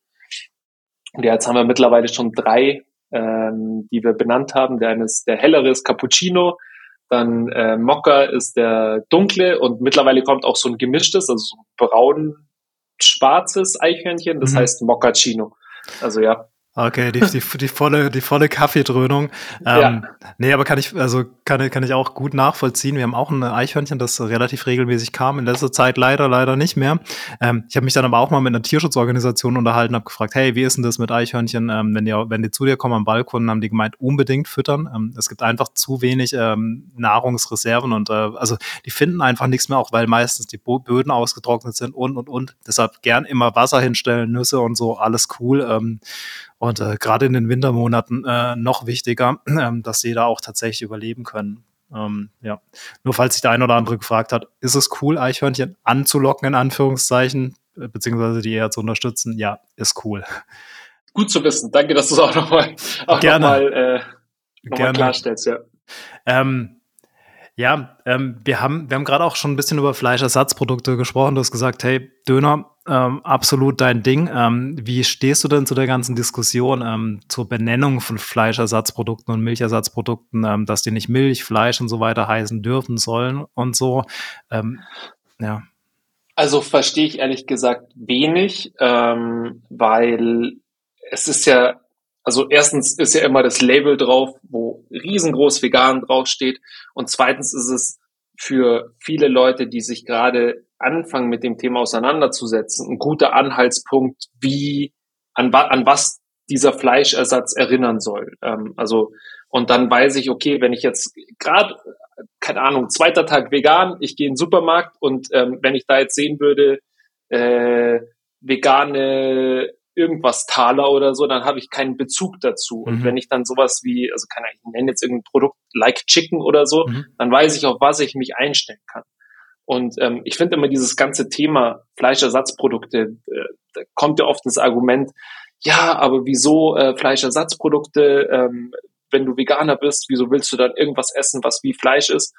Und ja, jetzt haben wir mittlerweile schon drei, ähm, die wir benannt haben. Der eine ist der hellere ist Cappuccino, dann äh, Mokka ist der dunkle und mittlerweile kommt auch so ein gemischtes, also so ein braun-schwarzes Eichhörnchen, das mhm. heißt Moccacino. Also ja, Okay, die, die, die volle, die volle Kaffeedröhnung. Ähm, ja. Nee, aber kann ich, also kann, kann ich auch gut nachvollziehen. Wir haben auch ein Eichhörnchen, das relativ regelmäßig kam. In letzter Zeit leider, leider nicht mehr. Ähm, ich habe mich dann aber auch mal mit einer Tierschutzorganisation unterhalten, habe gefragt, hey, wie ist denn das mit Eichhörnchen? Ähm, wenn die, wenn die zu dir kommen am Balkon, haben die gemeint, unbedingt füttern. Ähm, es gibt einfach zu wenig ähm, Nahrungsreserven und äh, also die finden einfach nichts mehr, auch weil meistens die Böden ausgetrocknet sind und und und. Deshalb gern immer Wasser hinstellen, Nüsse und so, alles cool. Und äh, gerade in den Wintermonaten äh, noch wichtiger, äh, dass sie da auch tatsächlich überleben können. Ähm, ja. Nur falls sich der ein oder andere gefragt hat, ist es cool, Eichhörnchen anzulocken, in Anführungszeichen, äh, beziehungsweise die eher zu unterstützen? Ja, ist cool. Gut zu wissen. Danke, dass du es auch nochmal noch, mal, äh, noch klarstellst, ja. Ähm, Ja, ähm, wir haben, wir haben gerade auch schon ein bisschen über Fleischersatzprodukte gesprochen. Du hast gesagt, hey, Döner, ähm, absolut dein Ding. Ähm, wie stehst du denn zu der ganzen Diskussion ähm, zur Benennung von Fleischersatzprodukten und Milchersatzprodukten, ähm, dass die nicht Milch, Fleisch und so weiter heißen dürfen sollen und so? Ähm, ja. Also verstehe ich ehrlich gesagt wenig, weil es ist ja, also erstens ist ja immer das Label drauf, wo riesengroß vegan draufsteht und zweitens ist es für viele Leute, die sich gerade anfangen mit dem Thema auseinanderzusetzen, ein guter Anhaltspunkt, wie an, an was dieser Fleischersatz erinnern soll. Ähm, also und dann weiß ich, okay, wenn ich jetzt gerade, keine Ahnung, zweiter Tag vegan, ich gehe in den Supermarkt und ähm, wenn ich da jetzt sehen würde, äh, vegane irgendwas Taler oder so, dann habe ich keinen Bezug dazu. Und mhm. wenn ich dann sowas wie, also kann ich nennen jetzt irgendein Produkt like Chicken oder so, mhm. dann weiß ich, auf was ich mich einstellen kann. Und ähm, ich finde immer dieses ganze Thema Fleischersatzprodukte, äh, da kommt ja oft das Argument, ja, aber wieso äh, Fleischersatzprodukte? Ähm, wenn du Veganer bist, wieso willst du dann irgendwas essen, was wie Fleisch ist?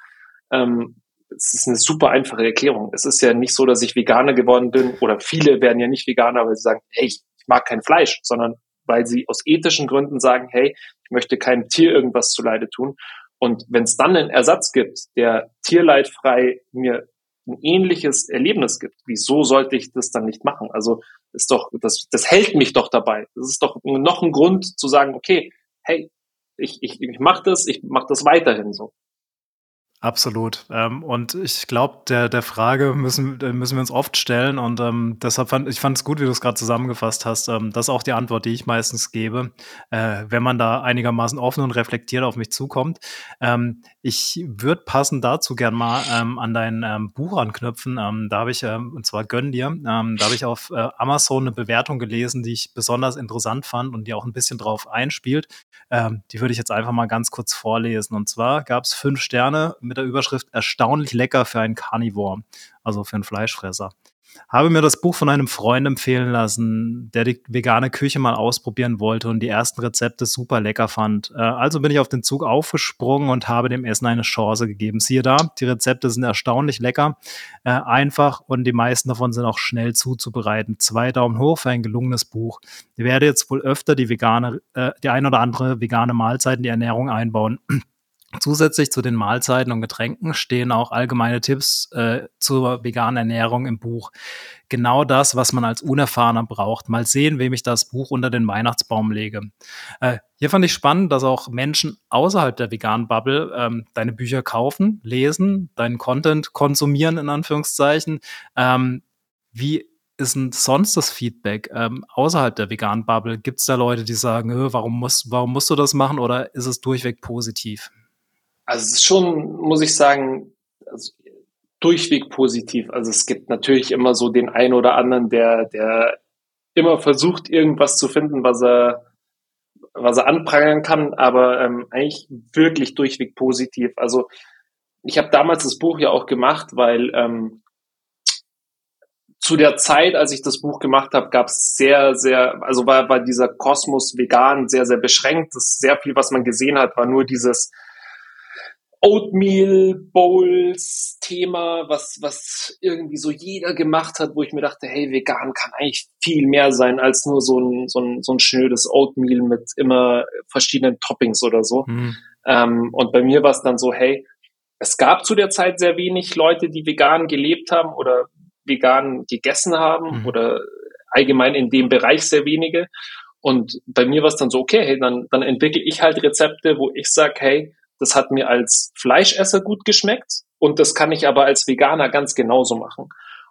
Ähm, es ist eine super einfache Erklärung. Es ist ja nicht so, dass ich Veganer geworden bin oder viele werden ja nicht Veganer, weil sie sagen, hey, ich mag kein Fleisch, sondern weil sie aus ethischen Gründen sagen, hey, ich möchte keinem Tier irgendwas zuleide tun. Und wenn es dann einen Ersatz gibt, der tierleidfrei mir ein ähnliches Erlebnis gibt, wieso sollte ich das dann nicht machen? Also ist doch, das, das hält mich doch dabei. Das ist doch noch ein Grund zu sagen, okay, hey, ich, ich, ich mache das, ich mache das weiterhin so. Absolut. Ähm, und ich glaube, der, der Frage müssen, müssen wir uns oft stellen. Und ähm, deshalb fand ich fand es gut, wie du es gerade zusammengefasst hast. Ähm, das ist auch die Antwort, die ich meistens gebe, äh, wenn man da einigermaßen offen und reflektiert auf mich zukommt. Ähm, ich würde passend dazu gern mal ähm, an dein ähm, Buch anknüpfen. Ähm, da habe ich, ähm, und zwar Gönn dir, ähm, da habe ich auf äh, Amazon eine Bewertung gelesen, die ich besonders interessant fand und die auch ein bisschen drauf einspielt. Ähm, die würde ich jetzt einfach mal ganz kurz vorlesen. Und zwar gab es fünf Sterne mit der Überschrift Erstaunlich lecker für einen Carnivore, also für einen Fleischfresser. Habe mir das Buch von einem Freund empfehlen lassen, der die vegane Küche mal ausprobieren wollte und die ersten Rezepte super lecker fand. Äh, also bin ich auf den Zug aufgesprungen und habe dem Essen eine Chance gegeben. Siehe da, die Rezepte sind erstaunlich lecker, äh, einfach und die meisten davon sind auch schnell zuzubereiten. Zwei Daumen hoch für ein gelungenes Buch. Ich werde jetzt wohl öfter die vegane, äh, die ein oder andere vegane Mahlzeit in die Ernährung einbauen. Zusätzlich zu den Mahlzeiten und Getränken stehen auch allgemeine Tipps äh, zur veganen Ernährung im Buch. Genau das, was man als Unerfahrener braucht. Mal sehen, wem ich das Buch unter den Weihnachtsbaum lege. Äh, hier fand ich spannend, dass auch Menschen außerhalb der veganen Bubble ähm, deine Bücher kaufen, lesen, deinen Content konsumieren, in Anführungszeichen. Ähm, wie ist denn sonst das Feedback ähm, außerhalb der veganen Bubble? Gibt es da Leute, die sagen, warum, musst, warum musst du das machen oder ist es durchweg positiv? Also es ist schon, muss ich sagen, also durchweg positiv. Also es gibt natürlich immer so den einen oder anderen, der, der immer versucht, irgendwas zu finden, was er, was er anprangern kann, aber ähm, eigentlich wirklich durchweg positiv. Also ich habe damals das Buch ja auch gemacht, weil ähm, zu der Zeit, als ich das Buch gemacht habe, gab es sehr, sehr, also war, war dieser Kosmos vegan sehr, sehr beschränkt. Das sehr viel, was man gesehen hat, war nur dieses Oatmeal Bowls Thema, was, was irgendwie so jeder gemacht hat, wo ich mir dachte, hey, vegan kann eigentlich viel mehr sein als nur so ein, so ein, so ein schnödes Oatmeal mit immer verschiedenen Toppings oder so. Mhm. Ähm, und bei mir war es dann so, hey, es gab zu der Zeit sehr wenig Leute, die vegan gelebt haben oder vegan gegessen haben mhm. oder allgemein in dem Bereich sehr wenige. Und bei mir war es dann so, okay, hey, dann, dann entwickle ich halt Rezepte, wo ich sage, hey, das hat mir als Fleischesser gut geschmeckt und das kann ich aber als Veganer ganz genauso machen.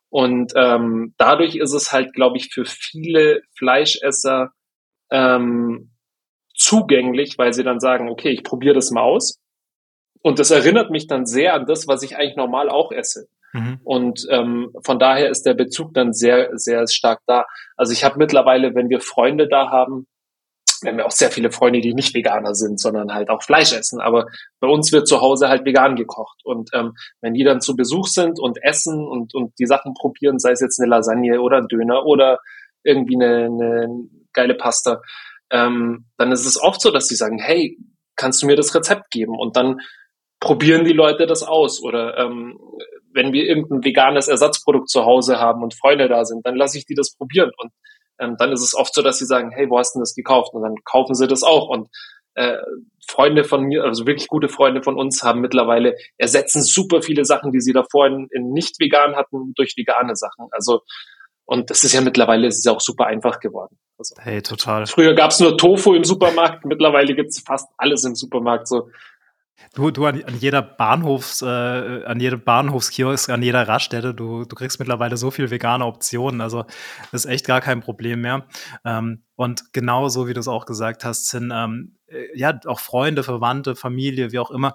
Und ähm, dadurch ist es halt, glaube ich, für viele Fleischesser ähm, zugänglich, weil sie dann sagen, okay, ich probiere das mal aus. Und das erinnert mich dann sehr an das, was ich eigentlich normal auch esse. Mhm. Und ähm, von daher ist der Bezug dann sehr, sehr stark da. Also ich habe mittlerweile, wenn wir Freunde da haben, wir haben ja auch sehr viele Freunde, die nicht Veganer sind, sondern halt auch Fleisch essen. Aber bei uns wird zu Hause halt vegan gekocht. Und ähm, wenn die dann zu Besuch sind und essen und, und die Sachen probieren, sei es jetzt eine Lasagne oder ein Döner oder irgendwie eine, eine geile Pasta, ähm, dann ist es oft so, dass sie sagen, hey, kannst du mir das Rezept geben? Und dann probieren die Leute das aus. Oder ähm, wenn wir irgendein veganes Ersatzprodukt zu Hause haben und Freunde da sind, dann lasse ich die das probieren. Und ähm, dann ist es oft so, dass sie sagen, hey, wo hast du das gekauft? Und dann kaufen sie das auch. Und äh, Freunde von mir, also wirklich gute Freunde von uns, haben mittlerweile ersetzen super viele Sachen, die sie davor in, in nicht vegan hatten, durch vegane Sachen. Also und das ist ja mittlerweile ist es auch super einfach geworden. Also, hey, total. Früher gab es nur Tofu im Supermarkt, mittlerweile gibt es fast alles im Supermarkt. So Du, du an, an jeder Bahnhofs, äh, an jedem Bahnhofskiosk, an jeder Raststätte, du, du kriegst mittlerweile so viel vegane Optionen. Also das ist echt gar kein Problem mehr. Ähm, und genauso wie du es auch gesagt hast, sind ähm, äh, ja auch Freunde, Verwandte, Familie, wie auch immer,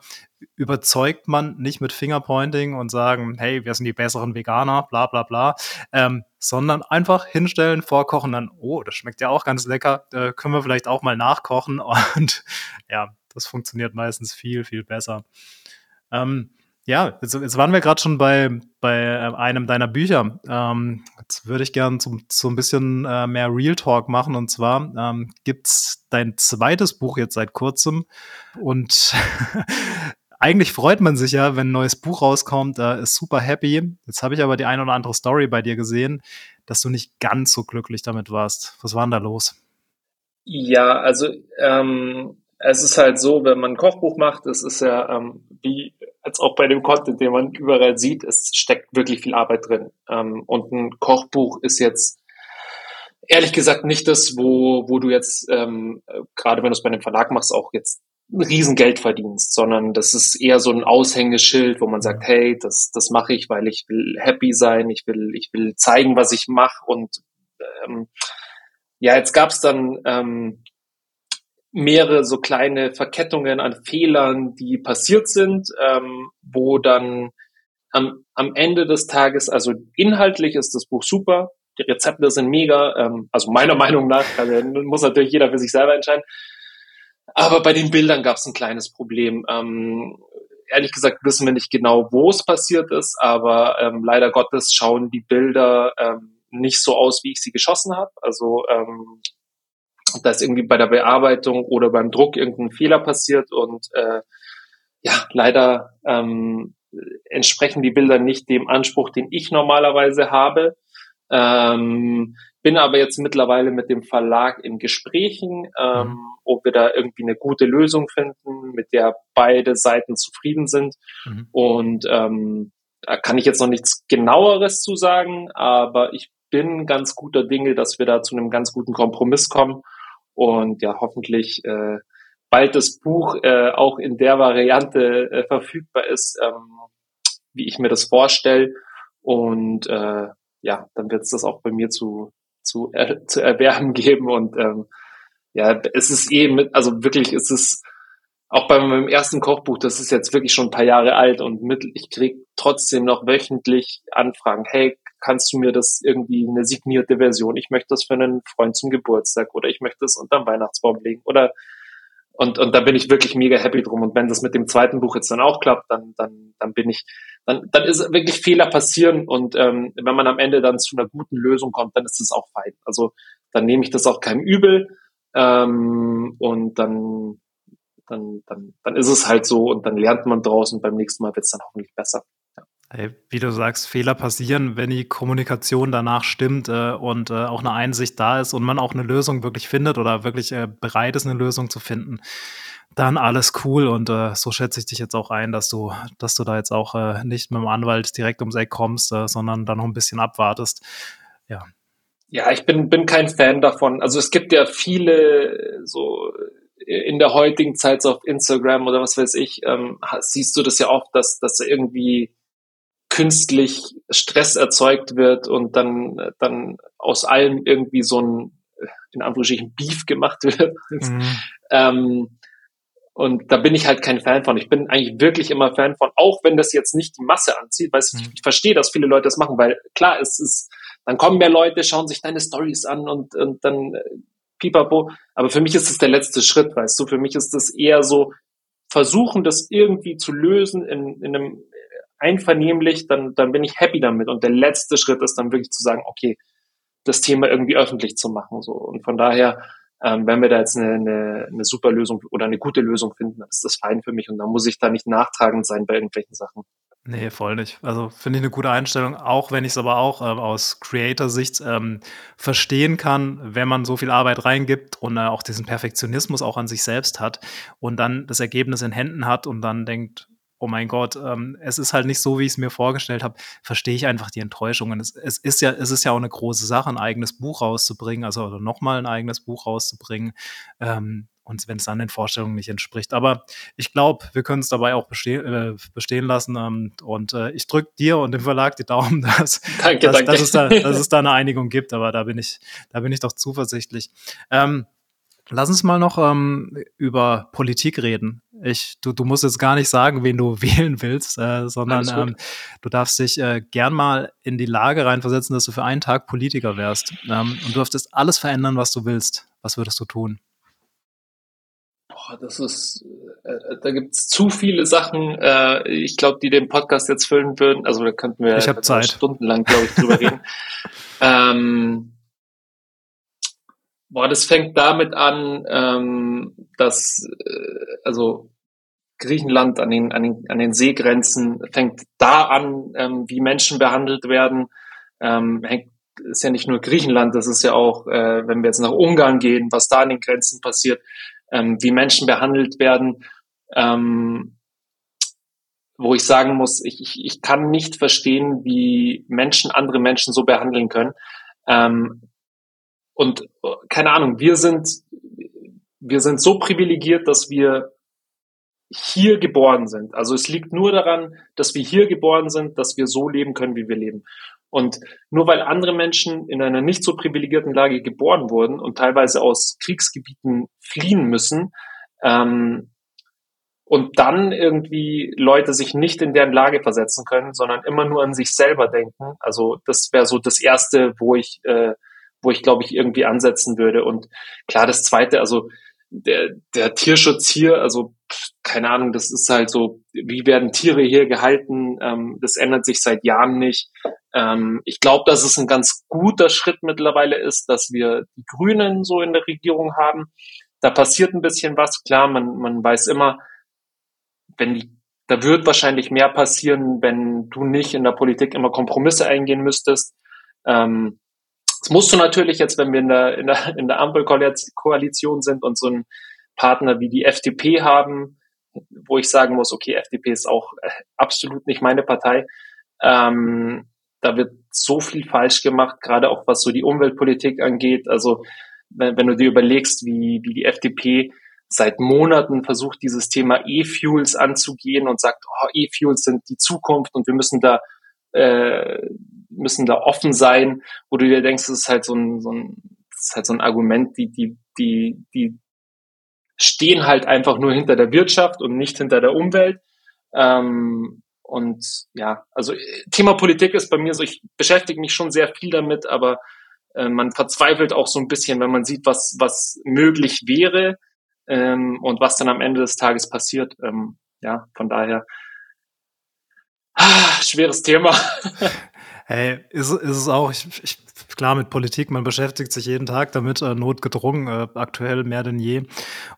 überzeugt man nicht mit Fingerpointing und sagen, hey, wir sind die besseren Veganer, bla bla bla, ähm, sondern einfach hinstellen, vorkochen, dann, oh, das schmeckt ja auch ganz lecker, äh, können wir vielleicht auch mal nachkochen und ja, das funktioniert meistens viel, viel besser. Ähm, ja, jetzt, jetzt, waren wir gerade schon bei, bei äh, einem deiner Bücher. Ähm, jetzt würde ich gerne so, ein bisschen äh, mehr Real Talk machen. Und zwar ähm, gibt es dein zweites Buch jetzt seit kurzem. Und eigentlich freut man sich ja, wenn ein neues Buch rauskommt, äh, ist super happy. Jetzt habe ich aber die eine oder andere Story bei dir gesehen, dass du nicht ganz so glücklich damit warst. Was war denn da los? Ja, also ähm, es ist halt so, wenn man ein Kochbuch macht, es ist ja ähm, wie als auch bei dem Content, den man überall sieht, es steckt wirklich viel Arbeit drin. Ähm, und ein Kochbuch ist jetzt ehrlich gesagt nicht das, wo, wo du jetzt, ähm, gerade wenn du es bei einem Verlag machst, auch jetzt ein Riesengeld verdienst, sondern das ist eher so ein Aushängeschild, wo man sagt, hey, das, das mache ich, weil ich will happy sein, ich will, ich will zeigen, was ich mache und ähm, ja, jetzt gab's dann ähm, mehrere so kleine Verkettungen an Fehlern, die passiert sind, ähm, wo dann am, am Ende des Tages, also inhaltlich ist das Buch super, die Rezepte sind mega, ähm, also meiner Meinung nach, also muss natürlich jeder für sich selber entscheiden. Aber bei den Bildern gab es ein kleines Problem. Ähm, ehrlich gesagt wissen wir nicht genau, wo es passiert ist, aber ähm, leider Gottes schauen die Bilder ähm, nicht so aus, wie ich sie geschossen habe. Also ähm, da ist irgendwie bei der Bearbeitung oder beim Druck irgendein Fehler passiert und äh, ja, leider ähm, entsprechen die Bilder nicht dem Anspruch, den ich normalerweise habe. Ähm, bin aber jetzt mittlerweile mit dem Verlag in Gesprächen, ähm, mhm. ob wir da irgendwie eine gute Lösung finden, mit der beide Seiten zufrieden sind. Mhm. Und ähm, da kann ich jetzt noch nichts genaueres zu sagen, aber ich bin ganz guter Dinge, dass wir da zu einem ganz guten Kompromiss kommen und ja hoffentlich äh, bald das Buch äh, auch in der Variante äh, verfügbar ist, ähm, wie ich mir das vorstelle. Und äh, ja, dann wird es das auch bei mir zu, zu, er, zu erwerben geben. Und ähm, ja, es ist eh also wirklich ist es auch bei meinem ersten Kochbuch, das ist jetzt wirklich schon ein paar Jahre alt und mit, ich krieg trotzdem noch wöchentlich Anfragen, hey, kannst du mir das irgendwie eine signierte Version, ich möchte das für einen Freund zum Geburtstag oder ich möchte das unterm Weihnachtsbaum legen oder und, und da bin ich wirklich mega happy drum. Und wenn das mit dem zweiten Buch jetzt dann auch klappt, dann, dann, dann bin ich, dann, dann ist wirklich Fehler passieren. Und ähm, wenn man am Ende dann zu einer guten Lösung kommt, dann ist das auch fein. Also dann nehme ich das auch keinem übel. Ähm, und dann, dann, dann, dann ist es halt so und dann lernt man draus und beim nächsten Mal wird es dann hoffentlich besser. Wie du sagst, Fehler passieren, wenn die Kommunikation danach stimmt äh, und äh, auch eine Einsicht da ist und man auch eine Lösung wirklich findet oder wirklich äh, bereit ist, eine Lösung zu finden, dann alles cool. Und äh, so schätze ich dich jetzt auch ein, dass du, dass du da jetzt auch äh, nicht mit dem Anwalt direkt ums Eck kommst, äh, sondern da noch ein bisschen abwartest. Ja. Ja, ich bin, bin kein Fan davon. Also es gibt ja viele so in der heutigen Zeit so auf Instagram oder was weiß ich, ähm, siehst du das ja oft, dass, dass irgendwie künstlich Stress erzeugt wird und dann, dann aus allem irgendwie so ein, in Anführungsstrichen, Beef gemacht wird. Mhm. ähm, und da bin ich halt kein Fan von. Ich bin eigentlich wirklich immer Fan von, auch wenn das jetzt nicht die Masse anzieht, weil mhm. ich, verstehe, dass viele Leute das machen, weil klar, es ist, dann kommen mehr Leute, schauen sich deine Stories an und, und dann äh, pipapo. Aber für mich ist es der letzte Schritt, weißt du? Für mich ist es eher so, versuchen, das irgendwie zu lösen in, in einem einvernehmlich, dann, dann bin ich happy damit. Und der letzte Schritt ist dann wirklich zu sagen, okay, das Thema irgendwie öffentlich zu machen. So. Und von daher Ähm, wenn wir da jetzt eine, eine, eine super Lösung oder eine gute Lösung finden, dann ist das fein für mich und dann muss ich da nicht nachtragend sein bei irgendwelchen Sachen. Nee, voll nicht. Also finde ich eine gute Einstellung, auch wenn ich es aber auch ähm, aus Creator-Sicht ähm, verstehen kann, wenn man so viel Arbeit reingibt und äh, auch diesen Perfektionismus auch an sich selbst hat und dann das Ergebnis in Händen hat und dann denkt, oh mein Gott, ähm, es ist halt nicht so, wie ich es mir vorgestellt habe, verstehe ich einfach die Enttäuschung. Und es, es, ist ja, es ist ja auch eine große Sache, ein eigenes Buch rauszubringen, also nochmal ein eigenes Buch rauszubringen. Ähm, und wenn es dann den Vorstellungen nicht entspricht. Aber ich glaube, wir können es dabei auch bestehen, äh, bestehen lassen. Ähm, und äh, ich drücke dir und dem Verlag die Daumen, dass, danke, dass, danke. Dass, es da, dass es da eine Einigung gibt. Aber da bin ich, da bin ich doch zuversichtlich. Ähm, Lass uns mal noch ähm, über Politik reden. Ich, du, du musst jetzt gar nicht sagen, wen du wählen willst, äh, sondern ähm, du darfst dich äh, gern mal in die Lage reinversetzen, dass du für einen Tag Politiker wärst ähm, und du dürftest alles verändern, was du willst. Was würdest du tun? Boah, das ist, äh, da gibt's zu viele Sachen, äh, ich glaube, die den Podcast jetzt füllen würden. Also da könnten wir ich Zeit. stundenlang, glaube ich, drüber reden. ähm, Boah, das fängt damit an, ähm, dass äh, also Griechenland an den, an den, an den Seegrenzen fängt da an, ähm, wie Menschen behandelt werden. Ähm, hängt, ist ja nicht nur Griechenland, das ist ja auch, äh, wenn wir jetzt nach Ungarn gehen, was da an den Grenzen passiert, ähm, wie Menschen behandelt werden. Ähm, wo ich sagen muss, ich, ich, ich kann nicht verstehen, wie Menschen andere Menschen so behandeln können. Ähm, und äh, keine Ahnung, wir sind, wir sind so privilegiert, dass wir hier geboren sind. Also es liegt nur daran, dass wir hier geboren sind, dass wir so leben können, wie wir leben. Und nur weil andere Menschen in einer nicht so privilegierten Lage geboren wurden und teilweise aus Kriegsgebieten fliehen müssen, ähm, und dann irgendwie Leute sich nicht in deren Lage versetzen können, sondern immer nur an sich selber denken. Also das wäre so das Erste, wo ich äh, wo ich glaube ich irgendwie ansetzen würde. Und klar, das zweite, also der, der Tierschutz hier, also keine Ahnung, das ist halt so, wie werden Tiere hier gehalten? Ähm, das ändert sich seit Jahren nicht. Ähm, ich glaube, dass es ein ganz guter Schritt mittlerweile ist, dass wir die Grünen so in der Regierung haben. Da passiert ein bisschen was. Klar, man, man weiß immer, wenn die, da wird wahrscheinlich mehr passieren, wenn du nicht in der Politik immer Kompromisse eingehen müsstest. Ähm, das musst du natürlich jetzt, wenn wir in der, in der, in der Ampelkoalition sind und so einen Partner wie die FDP haben, wo ich sagen muss, okay, FDP ist auch äh, absolut nicht meine Partei. Ähm, da wird so viel falsch gemacht, gerade auch was so die Umweltpolitik angeht. Also wenn, wenn du dir überlegst, wie, wie die FDP seit Monaten versucht, dieses Thema E-Fuels anzugehen und sagt, oh, E-Fuels sind die Zukunft und wir müssen da äh, müssen da offen sein, wo du dir denkst, das ist halt so ein, so ein, das ist halt so ein Argument, die, die, die, die stehen halt einfach nur hinter der Wirtschaft und nicht hinter der Umwelt. Ähm, und ja, also Thema Politik ist bei mir so, ich beschäftige mich schon sehr viel damit, aber äh, man verzweifelt auch so ein bisschen, wenn man sieht, was, was möglich wäre ähm, und was dann am Ende des Tages passiert. Ähm, ja, von daher ah, schweres Thema. Hey, ist, ist es auch, ich, ich, klar mit Politik, man beschäftigt sich jeden Tag damit, äh, notgedrungen, äh, aktuell mehr denn je.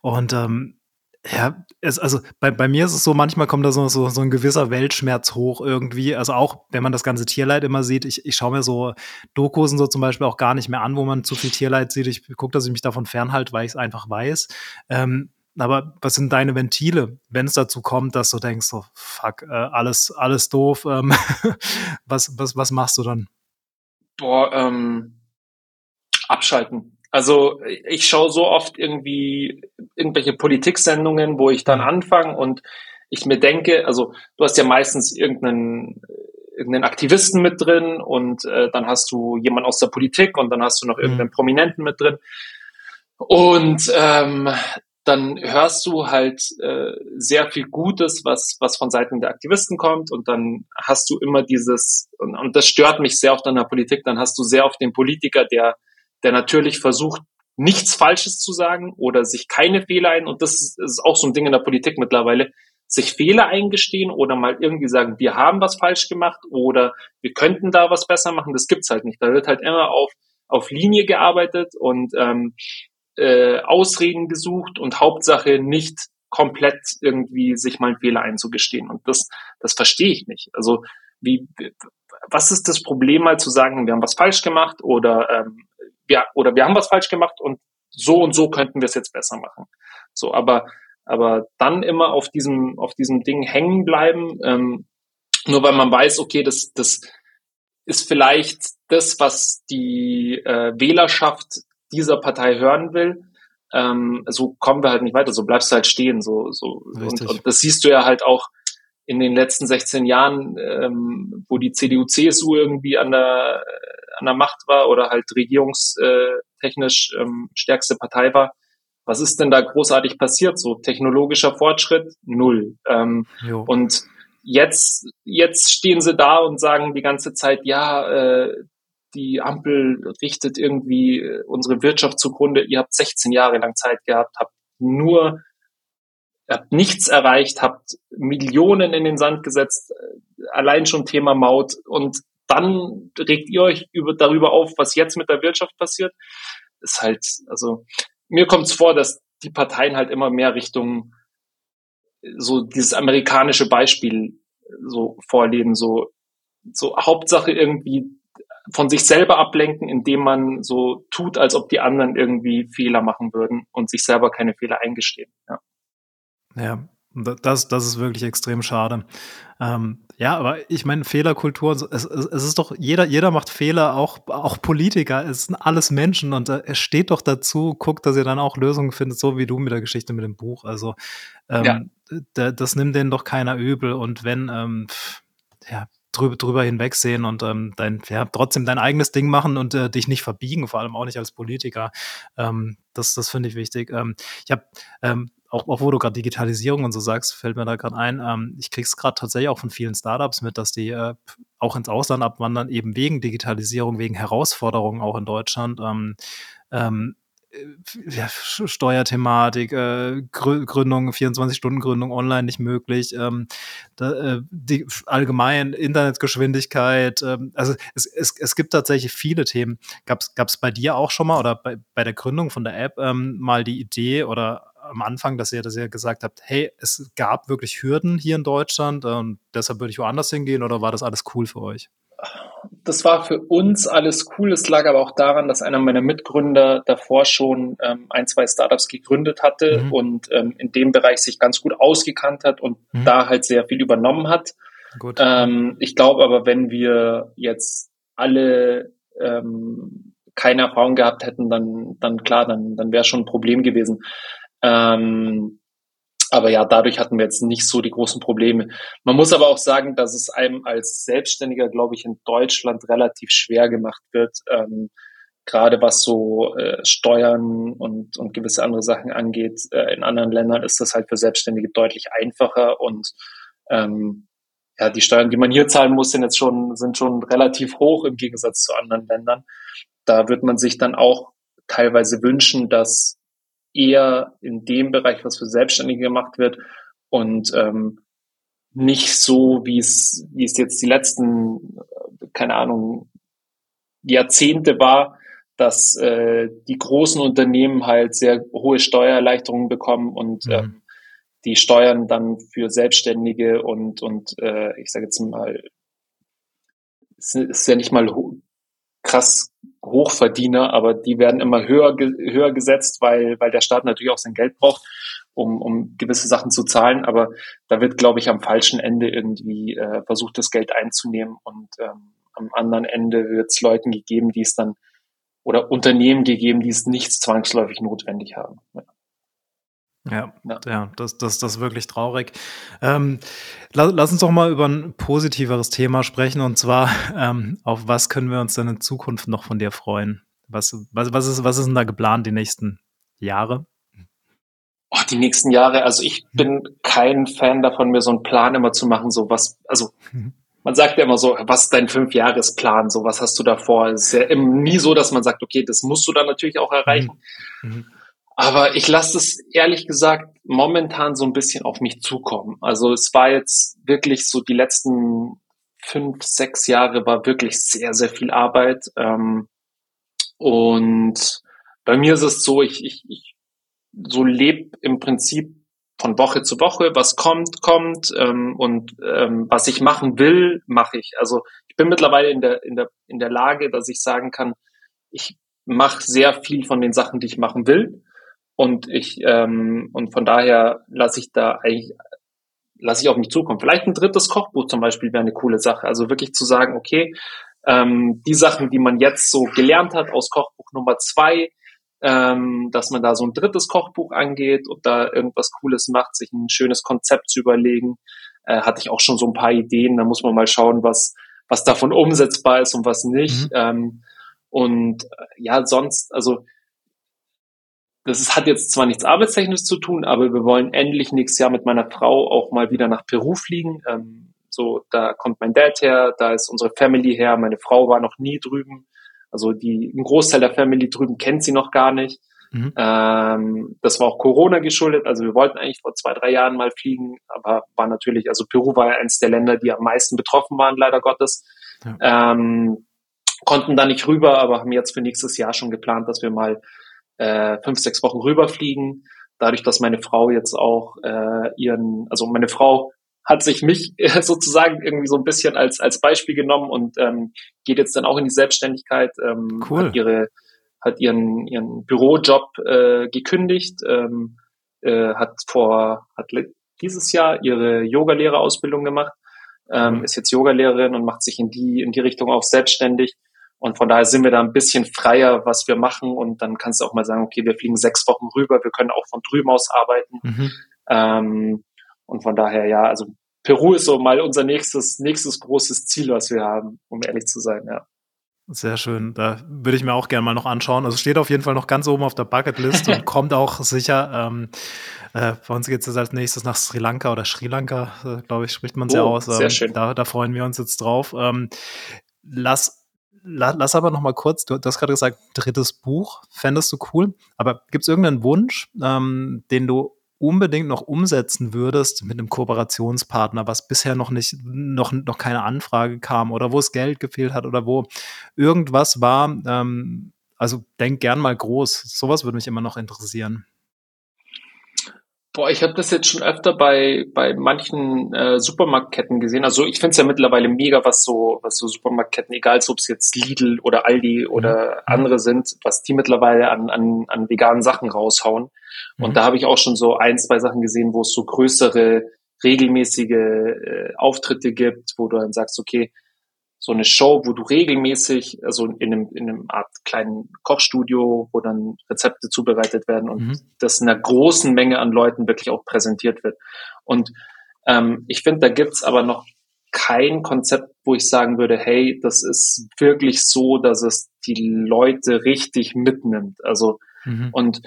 Und ähm, ja, es, also bei, bei mir ist es so, manchmal kommt da so, so, so ein gewisser Weltschmerz hoch irgendwie. Also auch, wenn man das ganze Tierleid immer sieht, ich, ich schaue mir so Dokus und so zum Beispiel auch gar nicht mehr an, wo man zu viel Tierleid sieht. Ich gucke, dass ich mich davon fernhalte, weil ich es einfach weiß. Ähm, aber was sind deine Ventile, wenn es dazu kommt, dass du denkst, so, fuck, äh, alles, alles doof, ähm, was, was, was machst du dann? Boah, ähm, abschalten. Also ich schaue so oft irgendwie irgendwelche Politiksendungen, wo ich dann mhm. anfange und ich mir denke, also du hast ja meistens irgendeinen irgendeinen Aktivisten mit drin und äh, dann hast du jemand aus der Politik und dann hast du noch mhm. irgendeinen Prominenten mit drin. Und ähm, dann hörst du halt äh, sehr viel Gutes, was, was von Seiten der Aktivisten kommt und dann hast du immer dieses, und, und das stört mich sehr oft an der Politik, dann hast du sehr oft den Politiker, der, der natürlich versucht, nichts Falsches zu sagen oder sich keine Fehler ein, und das ist, ist auch so ein Ding in der Politik mittlerweile, sich Fehler eingestehen oder mal irgendwie sagen, wir haben was falsch gemacht oder wir könnten da was besser machen, das gibt's halt nicht. Da wird halt immer auf, auf Linie gearbeitet und ähm, äh, Ausreden gesucht und Hauptsache nicht komplett irgendwie sich mal einen Fehler einzugestehen. Und das, das verstehe ich nicht. Also wie, was ist das Problem mal zu sagen, wir haben was falsch gemacht oder ähm, ja, oder wir haben was falsch gemacht und so und so könnten wir es jetzt besser machen. So, aber aber dann immer auf diesem auf diesem Ding hängen bleiben, ähm, nur weil man weiß, okay, das das ist vielleicht das, was die äh, Wählerschaft dieser Partei hören will. Ähm, so kommen wir halt nicht weiter, so bleibst du halt stehen. So, so. Und, und das siehst du ja halt auch in den letzten 16 Jahren, ähm, wo die CDU, CSU irgendwie an der, an der Macht war oder halt regierungstechnisch ähm, stärkste Partei war. Was ist denn da großartig passiert? So technologischer Fortschritt? Null. Ähm, und jetzt, jetzt stehen sie da und sagen die ganze Zeit, ja, äh, die Ampel richtet irgendwie äh, unsere Wirtschaft zugrunde. Ihr habt 16 Jahre lang Zeit gehabt, habt nur, habt nichts erreicht, habt Millionen in den Sand gesetzt, äh, allein schon Thema Maut und dann regt ihr euch über, darüber auf, was jetzt mit der Wirtschaft passiert. Ist halt, also mir kommt es vor, dass die Parteien halt immer mehr Richtung so dieses amerikanische Beispiel so vorleben, so, so Hauptsache irgendwie von sich selber ablenken, indem man so tut, als ob die anderen irgendwie Fehler machen würden und sich selber keine Fehler eingestehen. Ja, ja das, das ist wirklich extrem schade. Ähm, ja, aber ich meine, Fehlerkultur, es, es, es, ist doch, jeder, jeder macht Fehler, auch, auch Politiker, es sind alles Menschen und äh, es steht doch dazu, guckt, dass ihr dann auch Lösungen findet, so wie du mit der Geschichte mit dem Buch. Also ähm, ja. das nimmt denen doch keiner übel und wenn, ähm, ja, drüber, drüber hinwegsehen und ähm, dein, ja, trotzdem dein eigenes Ding machen und äh, dich nicht verbiegen, vor allem auch nicht als Politiker. Ähm, das das finde ich wichtig. Ähm, ich habe ähm, auch, auch wo du gerade Digitalisierung und so sagst, fällt mir da gerade ein, ähm, ich krieg's gerade tatsächlich auch von vielen Startups mit, dass die äh, auch ins Ausland abwandern, eben wegen Digitalisierung, wegen Herausforderungen auch in Deutschland. Ähm, ähm, äh, ja, Steuerthematik, äh, Gründung, 24-Stunden-Gründung online nicht möglich, ähm, da, äh, die allgemein Internetgeschwindigkeit, ähm, also es, es, es gibt tatsächlich viele Themen. Gab es bei dir auch schon mal oder bei, bei der Gründung von der App ähm, mal die Idee oder am Anfang, dass ihr, dass ihr gesagt habt, hey, es gab wirklich Hürden hier in Deutschland und deshalb würde ich woanders hingehen oder war das alles cool für euch? Das war für uns alles cool. Es lag aber auch daran, dass einer meiner Mitgründer davor schon ähm, ein, zwei Startups gegründet hatte mhm. und ähm, in dem Bereich sich ganz gut ausgekannt hat und mhm. da halt sehr viel übernommen hat. Ähm, ich glaube aber, wenn wir jetzt alle ähm, keine Erfahrung gehabt hätten, dann, dann klar, dann, dann wäre schon ein Problem gewesen. Ähm, aber ja, dadurch hatten wir jetzt nicht so die großen Probleme. Man muss aber auch sagen, dass es einem als Selbstständiger, glaube ich, in Deutschland relativ schwer gemacht wird. Ähm, gerade was so äh, Steuern und, und gewisse andere Sachen angeht. Äh, in anderen Ländern ist das halt für Selbstständige deutlich einfacher und ähm, ja, die Steuern, die man hier zahlen muss, sind jetzt schon, sind schon relativ hoch im Gegensatz zu anderen Ländern. Da wird man sich dann auch teilweise wünschen, dass eher in dem Bereich, was für Selbstständige gemacht wird und ähm, nicht so, wie es, wie es jetzt die letzten, keine Ahnung, Jahrzehnte war, dass äh, die großen Unternehmen halt sehr hohe Steuererleichterungen bekommen und mhm. ähm, die Steuern dann für Selbstständige und und äh, ich sage jetzt mal, es ist ja nicht mal krass Hochverdiener, aber die werden immer höher, höher gesetzt, weil, weil der Staat natürlich auch sein Geld braucht, um, um gewisse Sachen zu zahlen. Aber da wird, glaube ich, am falschen Ende irgendwie äh, versucht, das Geld einzunehmen und ähm, am anderen Ende wird es Leuten gegeben, die es dann oder Unternehmen gegeben, die es nicht zwangsläufig notwendig haben. Ja. Ja, ja, ja, das, das, das ist wirklich traurig. Ähm, lass, lass, uns doch mal über ein positiveres Thema sprechen und zwar, ähm, auf was können wir uns denn in Zukunft noch von dir freuen? Was, was, was, ist, was ist denn da geplant die nächsten Jahre? Oh, die nächsten Jahre, also ich mhm. bin kein Fan davon, mir so einen Plan immer zu machen, so was, also mhm. man sagt ja immer so, was ist dein Fünfjahresplan, so was hast du davor? Es ist ja nie so, dass man sagt, okay, das musst du dann natürlich auch erreichen. Mhm. Aber ich lasse es ehrlich gesagt momentan so ein bisschen auf mich zukommen. Also es war jetzt wirklich so die letzten fünf, sechs Jahre war wirklich sehr, sehr viel Arbeit. Ähm, und bei mir ist es so, ich, ich, ich so lebe im Prinzip von Woche zu Woche, was kommt, kommt ähm, und ähm, was ich machen will, mache ich. Also ich bin mittlerweile in der, in, der, in der Lage, dass ich sagen kann, ich mache sehr viel von den Sachen, die ich machen will. Und ich ähm, und von daher lasse ich da eigentlich lasse ich auf mich zukommen. Vielleicht ein drittes Kochbuch zum Beispiel wäre eine coole Sache. Also wirklich zu sagen, okay, ähm, die Sachen, die man jetzt so gelernt hat aus Kochbuch Nummer zwei, ähm, dass man da so ein drittes Kochbuch angeht und da irgendwas Cooles macht, sich ein schönes Konzept zu überlegen. Äh, hatte ich auch schon so ein paar Ideen. Da muss man mal schauen, was, was davon umsetzbar ist und was nicht. Mhm. Ähm, und äh, ja, sonst, also das ist, hat jetzt zwar nichts arbeitstechnisch zu tun, aber wir wollen endlich nächstes Jahr mit meiner Frau auch mal wieder nach Peru fliegen. Ähm, so, da kommt mein Dad her, da ist unsere Family her. Meine Frau war noch nie drüben. Also die, ein Großteil der Family drüben kennt sie noch gar nicht. Mhm. Ähm, das war auch Corona geschuldet. Also wir wollten eigentlich vor zwei, drei Jahren mal fliegen, aber war natürlich, also Peru war ja eines der Länder, die am meisten betroffen waren, leider Gottes. Ja. Ähm, konnten da nicht rüber, aber haben jetzt für nächstes Jahr schon geplant, dass wir mal äh, fünf, sechs Wochen rüberfliegen. Dadurch, dass meine Frau jetzt auch äh, ihren, also meine Frau hat sich mich sozusagen irgendwie so ein bisschen als, als Beispiel genommen und ähm, geht jetzt dann auch in die Selbstständigkeit, ähm, cool. hat ihre hat ihren ihren Bürojob äh, gekündigt, ähm, äh, hat vor hat dieses Jahr ihre Yogalehrerausbildung gemacht, ähm, ist jetzt Yogalehrerin und macht sich in die in die Richtung auch selbstständig und von daher sind wir da ein bisschen freier, was wir machen und dann kannst du auch mal sagen, okay, wir fliegen sechs Wochen rüber, wir können auch von drüben aus arbeiten. Mhm. Ähm, und von daher, ja, also Peru ist so mal unser nächstes, nächstes großes Ziel, was wir haben, um ehrlich zu sein, ja. Sehr schön. Da würde ich mir auch gerne mal noch anschauen. Also steht auf jeden Fall noch ganz oben auf der Bucketlist und kommt auch sicher. Ähm, äh, bei uns geht es jetzt als nächstes nach Sri Lanka oder Sri Lanka, äh, glaube ich, spricht man es oh, ja aus. Ähm, sehr schön. Da, da freuen wir uns jetzt drauf. Ähm, lass, la, lass aber noch mal kurz, du, hast gerade gesagt, drittes Buch, fändest du cool. Aber gibt es irgendeinen Wunsch, ähm, den du unbedingt noch umsetzen würdest mit einem Kooperationspartner, was bisher noch nicht, noch, noch keine Anfrage kam oder wo es Geld gefehlt hat oder wo irgendwas war. Ähm, also denk gern mal groß. Sowas würde mich immer noch interessieren. Boah, ich habe das jetzt schon öfter bei, bei manchen äh, Supermarktketten gesehen. Also ich finde es ja mittlerweile mega, was so, was so Supermarktketten, egal ob es jetzt Lidl oder Aldi oder mhm. andere sind, was die mittlerweile an, an, an veganen Sachen raushauen. Mhm. Und da habe ich auch schon so ein, zwei Sachen gesehen, wo es so größere, regelmäßige äh, Auftritte gibt, wo du dann sagst, okay, so eine Show, wo du regelmäßig, also in einem, in einem Art kleinen Kochstudio, wo dann Rezepte zubereitet werden und mhm. das einer großen Menge an Leuten wirklich auch präsentiert wird. Und ähm, ich finde, da gibt's aber noch kein Konzept, wo ich sagen würde, hey, das ist wirklich so, dass es die Leute richtig mitnimmt. Also mhm. und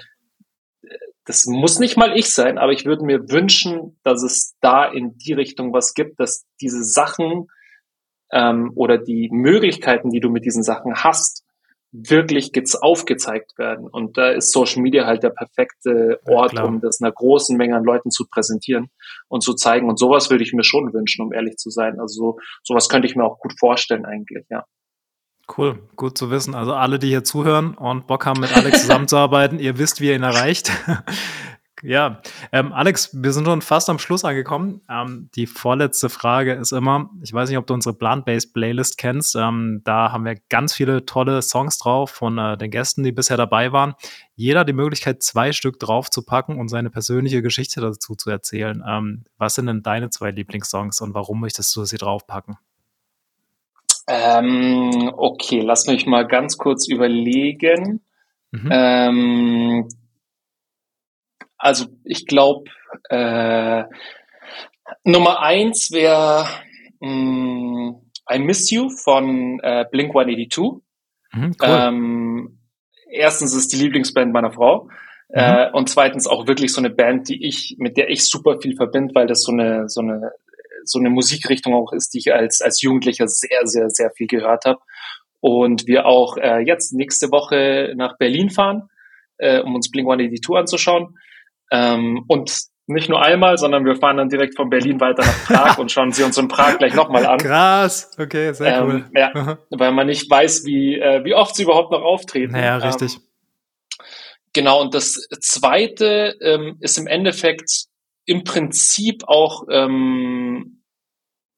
äh, das muss nicht mal ich sein, aber ich würde mir wünschen, dass es da in die Richtung was gibt, dass diese Sachen ähm, oder die Möglichkeiten, die du mit diesen Sachen hast, wirklich aufgezeigt werden. Und da ist Social Media halt der perfekte Ort, ja, um das einer großen Menge an Leuten zu präsentieren und zu zeigen. Und sowas würde ich mir schon wünschen, um ehrlich zu sein. Also so, sowas könnte ich mir auch gut vorstellen eigentlich, ja. Cool, gut zu wissen. Also alle, die hier zuhören und Bock haben, mit Alex zusammenzuarbeiten, ihr wisst, wie ihr ihn erreicht. Ja, ähm, Alex, wir sind schon fast am Schluss angekommen. Ähm, die vorletzte Frage ist immer, ich weiß nicht, ob du unsere Plant-Based Playlist kennst. Ähm, da haben wir ganz viele tolle Songs drauf von äh, den Gästen, die bisher dabei waren. Jeder hat die Möglichkeit, zwei Stück draufzupacken und seine persönliche Geschichte dazu zu erzählen. Ähm, was sind denn deine zwei Lieblingssongs und warum möchtest du sie draufpacken? Ähm, okay, lass mich mal ganz kurz überlegen. Mhm. Ähm, also ich glaube, äh, Nummer eins wäre mm, I Miss You von äh, Blink 182. Mhm, cool. ähm, erstens ist die Lieblingsband meiner Frau. Mhm. Äh, und zweitens auch wirklich so eine Band, die ich, mit der ich super viel verbinde, weil das so eine, so eine, so eine Musikrichtung auch ist, die ich als, als Jugendlicher sehr, sehr, sehr viel gehört habe. Und wir auch äh, jetzt nächste Woche nach Berlin fahren, äh, um uns Blink 182 anzuschauen. Ähm, und nicht nur einmal, sondern wir fahren dann direkt von Berlin weiter nach Prag und schauen sie uns in Prag gleich nochmal an. Krass, okay, sehr ähm, cool. Ja, weil man nicht weiß, wie, äh, wie oft sie überhaupt noch auftreten. Naja, richtig. Ähm, genau, und das zweite ähm, ist im Endeffekt im Prinzip auch ähm,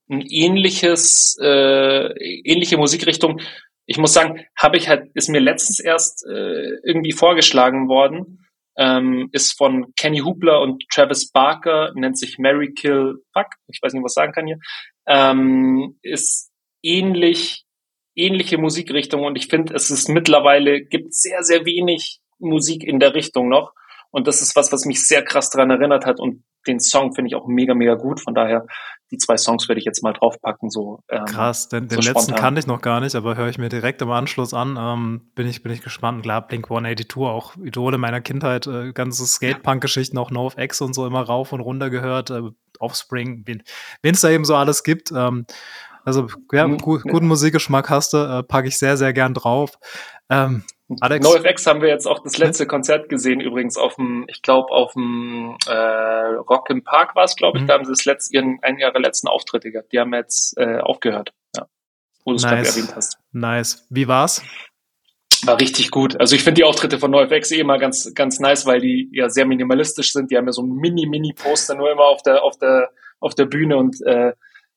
ein ähnliches, äh, ähnliche Musikrichtung. Ich muss sagen, habe ich halt, ist mir letztens erst äh, irgendwie vorgeschlagen worden ähm, ist von Kenny Hubler und Travis Barker, nennt sich Mary Kill Fuck, ich weiß nicht, was ich sagen kann hier, ähm, ist ähnlich, ähnliche Musikrichtung und ich finde, es ist mittlerweile, gibt sehr, sehr wenig Musik in der Richtung noch und das ist was, was mich sehr krass daran erinnert hat und den Song finde ich auch mega, mega gut. Von daher, die zwei Songs werde ich jetzt mal draufpacken. So, ähm, Krass, den, den so letzten kannte ich noch gar nicht, aber höre ich mir direkt im Anschluss an. Ähm, bin, ich, bin ich gespannt. Klar, Blink 182, auch Idole meiner Kindheit, äh, ganze Skatepunk-Geschichten, auch NoFX und so immer rauf und runter gehört. Äh, Offspring, wen es da eben so alles gibt. Ähm, also, ja, mhm. gu guten Musikgeschmack hast du, äh, packe ich sehr, sehr gern drauf. Ähm, Alex? NoFX haben wir jetzt auch das letzte Konzert gesehen, übrigens auf dem, ich glaube, auf dem äh, Rock im Park war es, glaube ich. Mhm. Da haben sie das letzte, ihren, einen ihrer letzten Auftritte gehabt. Die haben jetzt äh, aufgehört, ja. Wo du es nice. gerade erwähnt hast. Nice. Wie war's? War richtig gut. Also ich finde die Auftritte von NoFX eh immer ganz, ganz nice, weil die ja sehr minimalistisch sind. Die haben ja so ein Mini-Mini-Poster nur immer auf der, auf der, auf der Bühne und äh,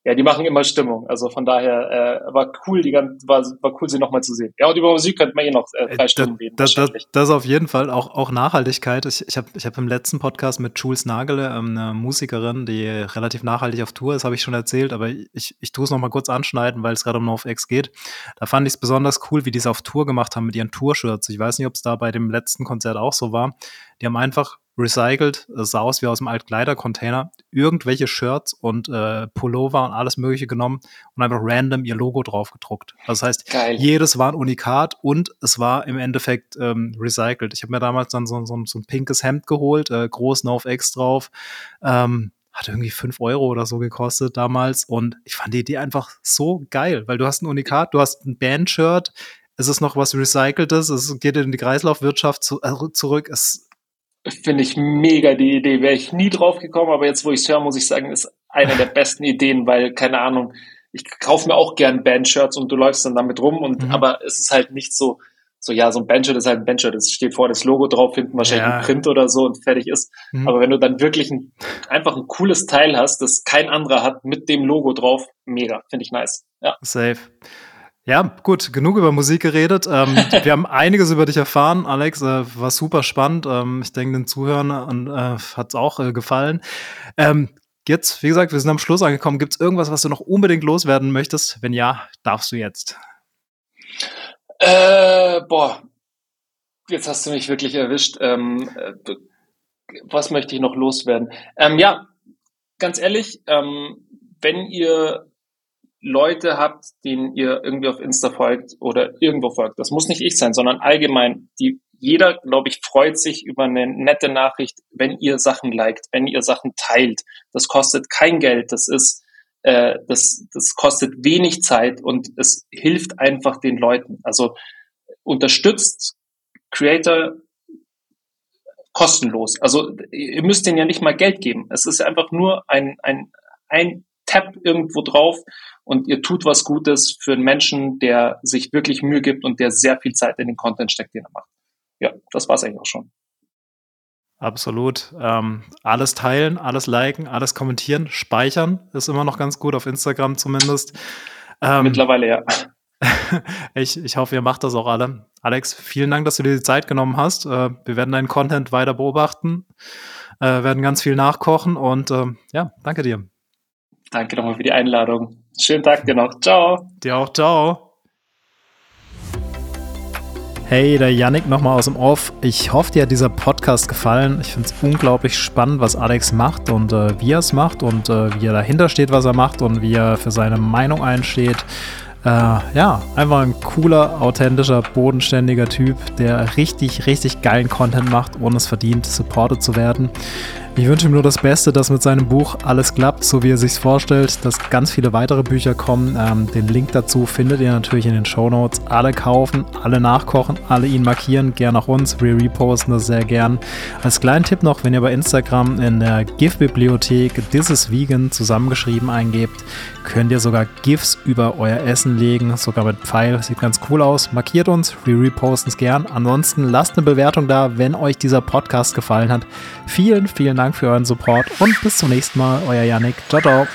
ja, die machen immer Stimmung. Also von daher äh, war cool, die ganze, war, war cool, sie nochmal zu sehen. Ja, und über Musik könnte man eh noch äh, drei äh, Stunden reden. Das, das, das auf jeden Fall auch, auch Nachhaltigkeit. Ich, ich habe ich hab im letzten Podcast mit Jules Nagele, ähm, eine Musikerin, die relativ nachhaltig auf Tour ist, habe ich schon erzählt, aber ich, ich tue es nochmal kurz anschneiden, weil es gerade um NoFX geht. Da fand ich es besonders cool, wie die es auf Tour gemacht haben mit ihren Tour-Shirts. Ich weiß nicht, ob es da bei dem letzten Konzert auch so war. Die haben einfach recycelt, es sah aus wie aus dem Altkleidercontainer, irgendwelche Shirts und äh, Pullover und alles mögliche genommen und einfach random ihr Logo drauf gedruckt. Das heißt, Geil. jedes war ein Unikat und es war im Endeffekt ähm, recycelt. Ich habe mir damals dann so, so, so, ein pinkes Hemd geholt, äh, groß No X drauf. Ähm, hat irgendwie fünf Euro oder so gekostet damals und ich fand die Idee einfach so geil, weil du hast ein Unikat, du hast ein Band-Shirt, es ist noch was Recyceltes, es geht in die Kreislaufwirtschaft zu, äh, zurück, es Finde ich mega die Idee. Wäre ich nie drauf gekommen, aber jetzt, wo ich es höre, muss ich sagen, ist eine der besten Ideen, weil, keine Ahnung, ich kaufe mir auch gern Bandshirts und du läufst dann damit rum und mhm. aber es ist halt nicht so, so ja, so ein Bandshirt ist halt ein Bandshirt. Es steht vor das Logo drauf, hinten wahrscheinlich ja. ein Print oder so und fertig ist. Mhm. Aber wenn du dann wirklich ein, einfach ein cooles Teil hast, das kein anderer hat, mit dem Logo drauf, mega, finde ich nice. Ja. Safe. Ja, gut, genug über Musik geredet. Ähm, wir haben einiges über dich erfahren, Alex. Äh, war super spannend. Ähm, ich denke, den Zuhörern äh, hat es auch äh, gefallen. Ähm, jetzt, wie gesagt, wir sind am Schluss angekommen. Gibt es irgendwas, was du noch unbedingt loswerden möchtest? Wenn ja, darfst du jetzt. Äh, boah, jetzt hast du mich wirklich erwischt. Ähm, äh, was möchte ich noch loswerden? Ähm, ja, ganz ehrlich, ähm, wenn ihr Leute habt, denen ihr irgendwie auf Insta folgt oder irgendwo folgt. Das muss nicht ich sein, sondern allgemein. Die, jeder, glaube ich, freut sich über eine nette Nachricht, wenn ihr Sachen liked, wenn ihr Sachen teilt. Das kostet kein Geld. Das ist, äh, das, das kostet wenig Zeit und es hilft einfach den Leuten. Also unterstützt Creator kostenlos. Also ihr müsst denen ja nicht mal Geld geben. Es ist einfach nur ein, ein, ein Tab irgendwo drauf und ihr tut was Gutes für einen Menschen, der sich wirklich Mühe gibt und der sehr viel Zeit in den Content steckt, den er macht. Ja, das war es eigentlich auch schon. Absolut. Ähm, alles teilen, alles liken, alles kommentieren, speichern ist immer noch ganz gut, auf Instagram zumindest. Ähm, Mittlerweile ja. ich, ich hoffe, ihr macht das auch alle. Alex, vielen Dank, dass du dir die Zeit genommen hast. Äh, wir werden deinen Content weiter beobachten, äh, werden ganz viel nachkochen und äh, ja, danke dir. Danke nochmal für die Einladung. Schönen Tag dir noch. Ciao. Dir auch. Ciao. Hey, der Yannick nochmal aus dem Off. Ich hoffe, dir hat dieser Podcast gefallen. Ich finde es unglaublich spannend, was Alex macht und äh, wie er es macht und äh, wie er dahinter steht, was er macht und wie er für seine Meinung einsteht. Äh, ja, einfach ein cooler, authentischer, bodenständiger Typ, der richtig, richtig geilen Content macht, ohne es verdient, supported zu werden. Ich wünsche ihm nur das Beste, dass mit seinem Buch alles klappt, so wie er sich vorstellt, dass ganz viele weitere Bücher kommen. Ähm, den Link dazu findet ihr natürlich in den Show Notes. Alle kaufen, alle nachkochen, alle ihn markieren, gern auch uns. Wir reposten das sehr gern. Als kleinen Tipp noch, wenn ihr bei Instagram in der GIF-Bibliothek This is Vegan zusammengeschrieben eingebt, könnt ihr sogar GIFs über euer Essen legen, sogar mit Pfeil. Sieht ganz cool aus. Markiert uns, wir reposten es gern. Ansonsten lasst eine Bewertung da, wenn euch dieser Podcast gefallen hat. Vielen, vielen Dank für euren Support und bis zum nächsten Mal. Euer Yannick. Ciao, ciao.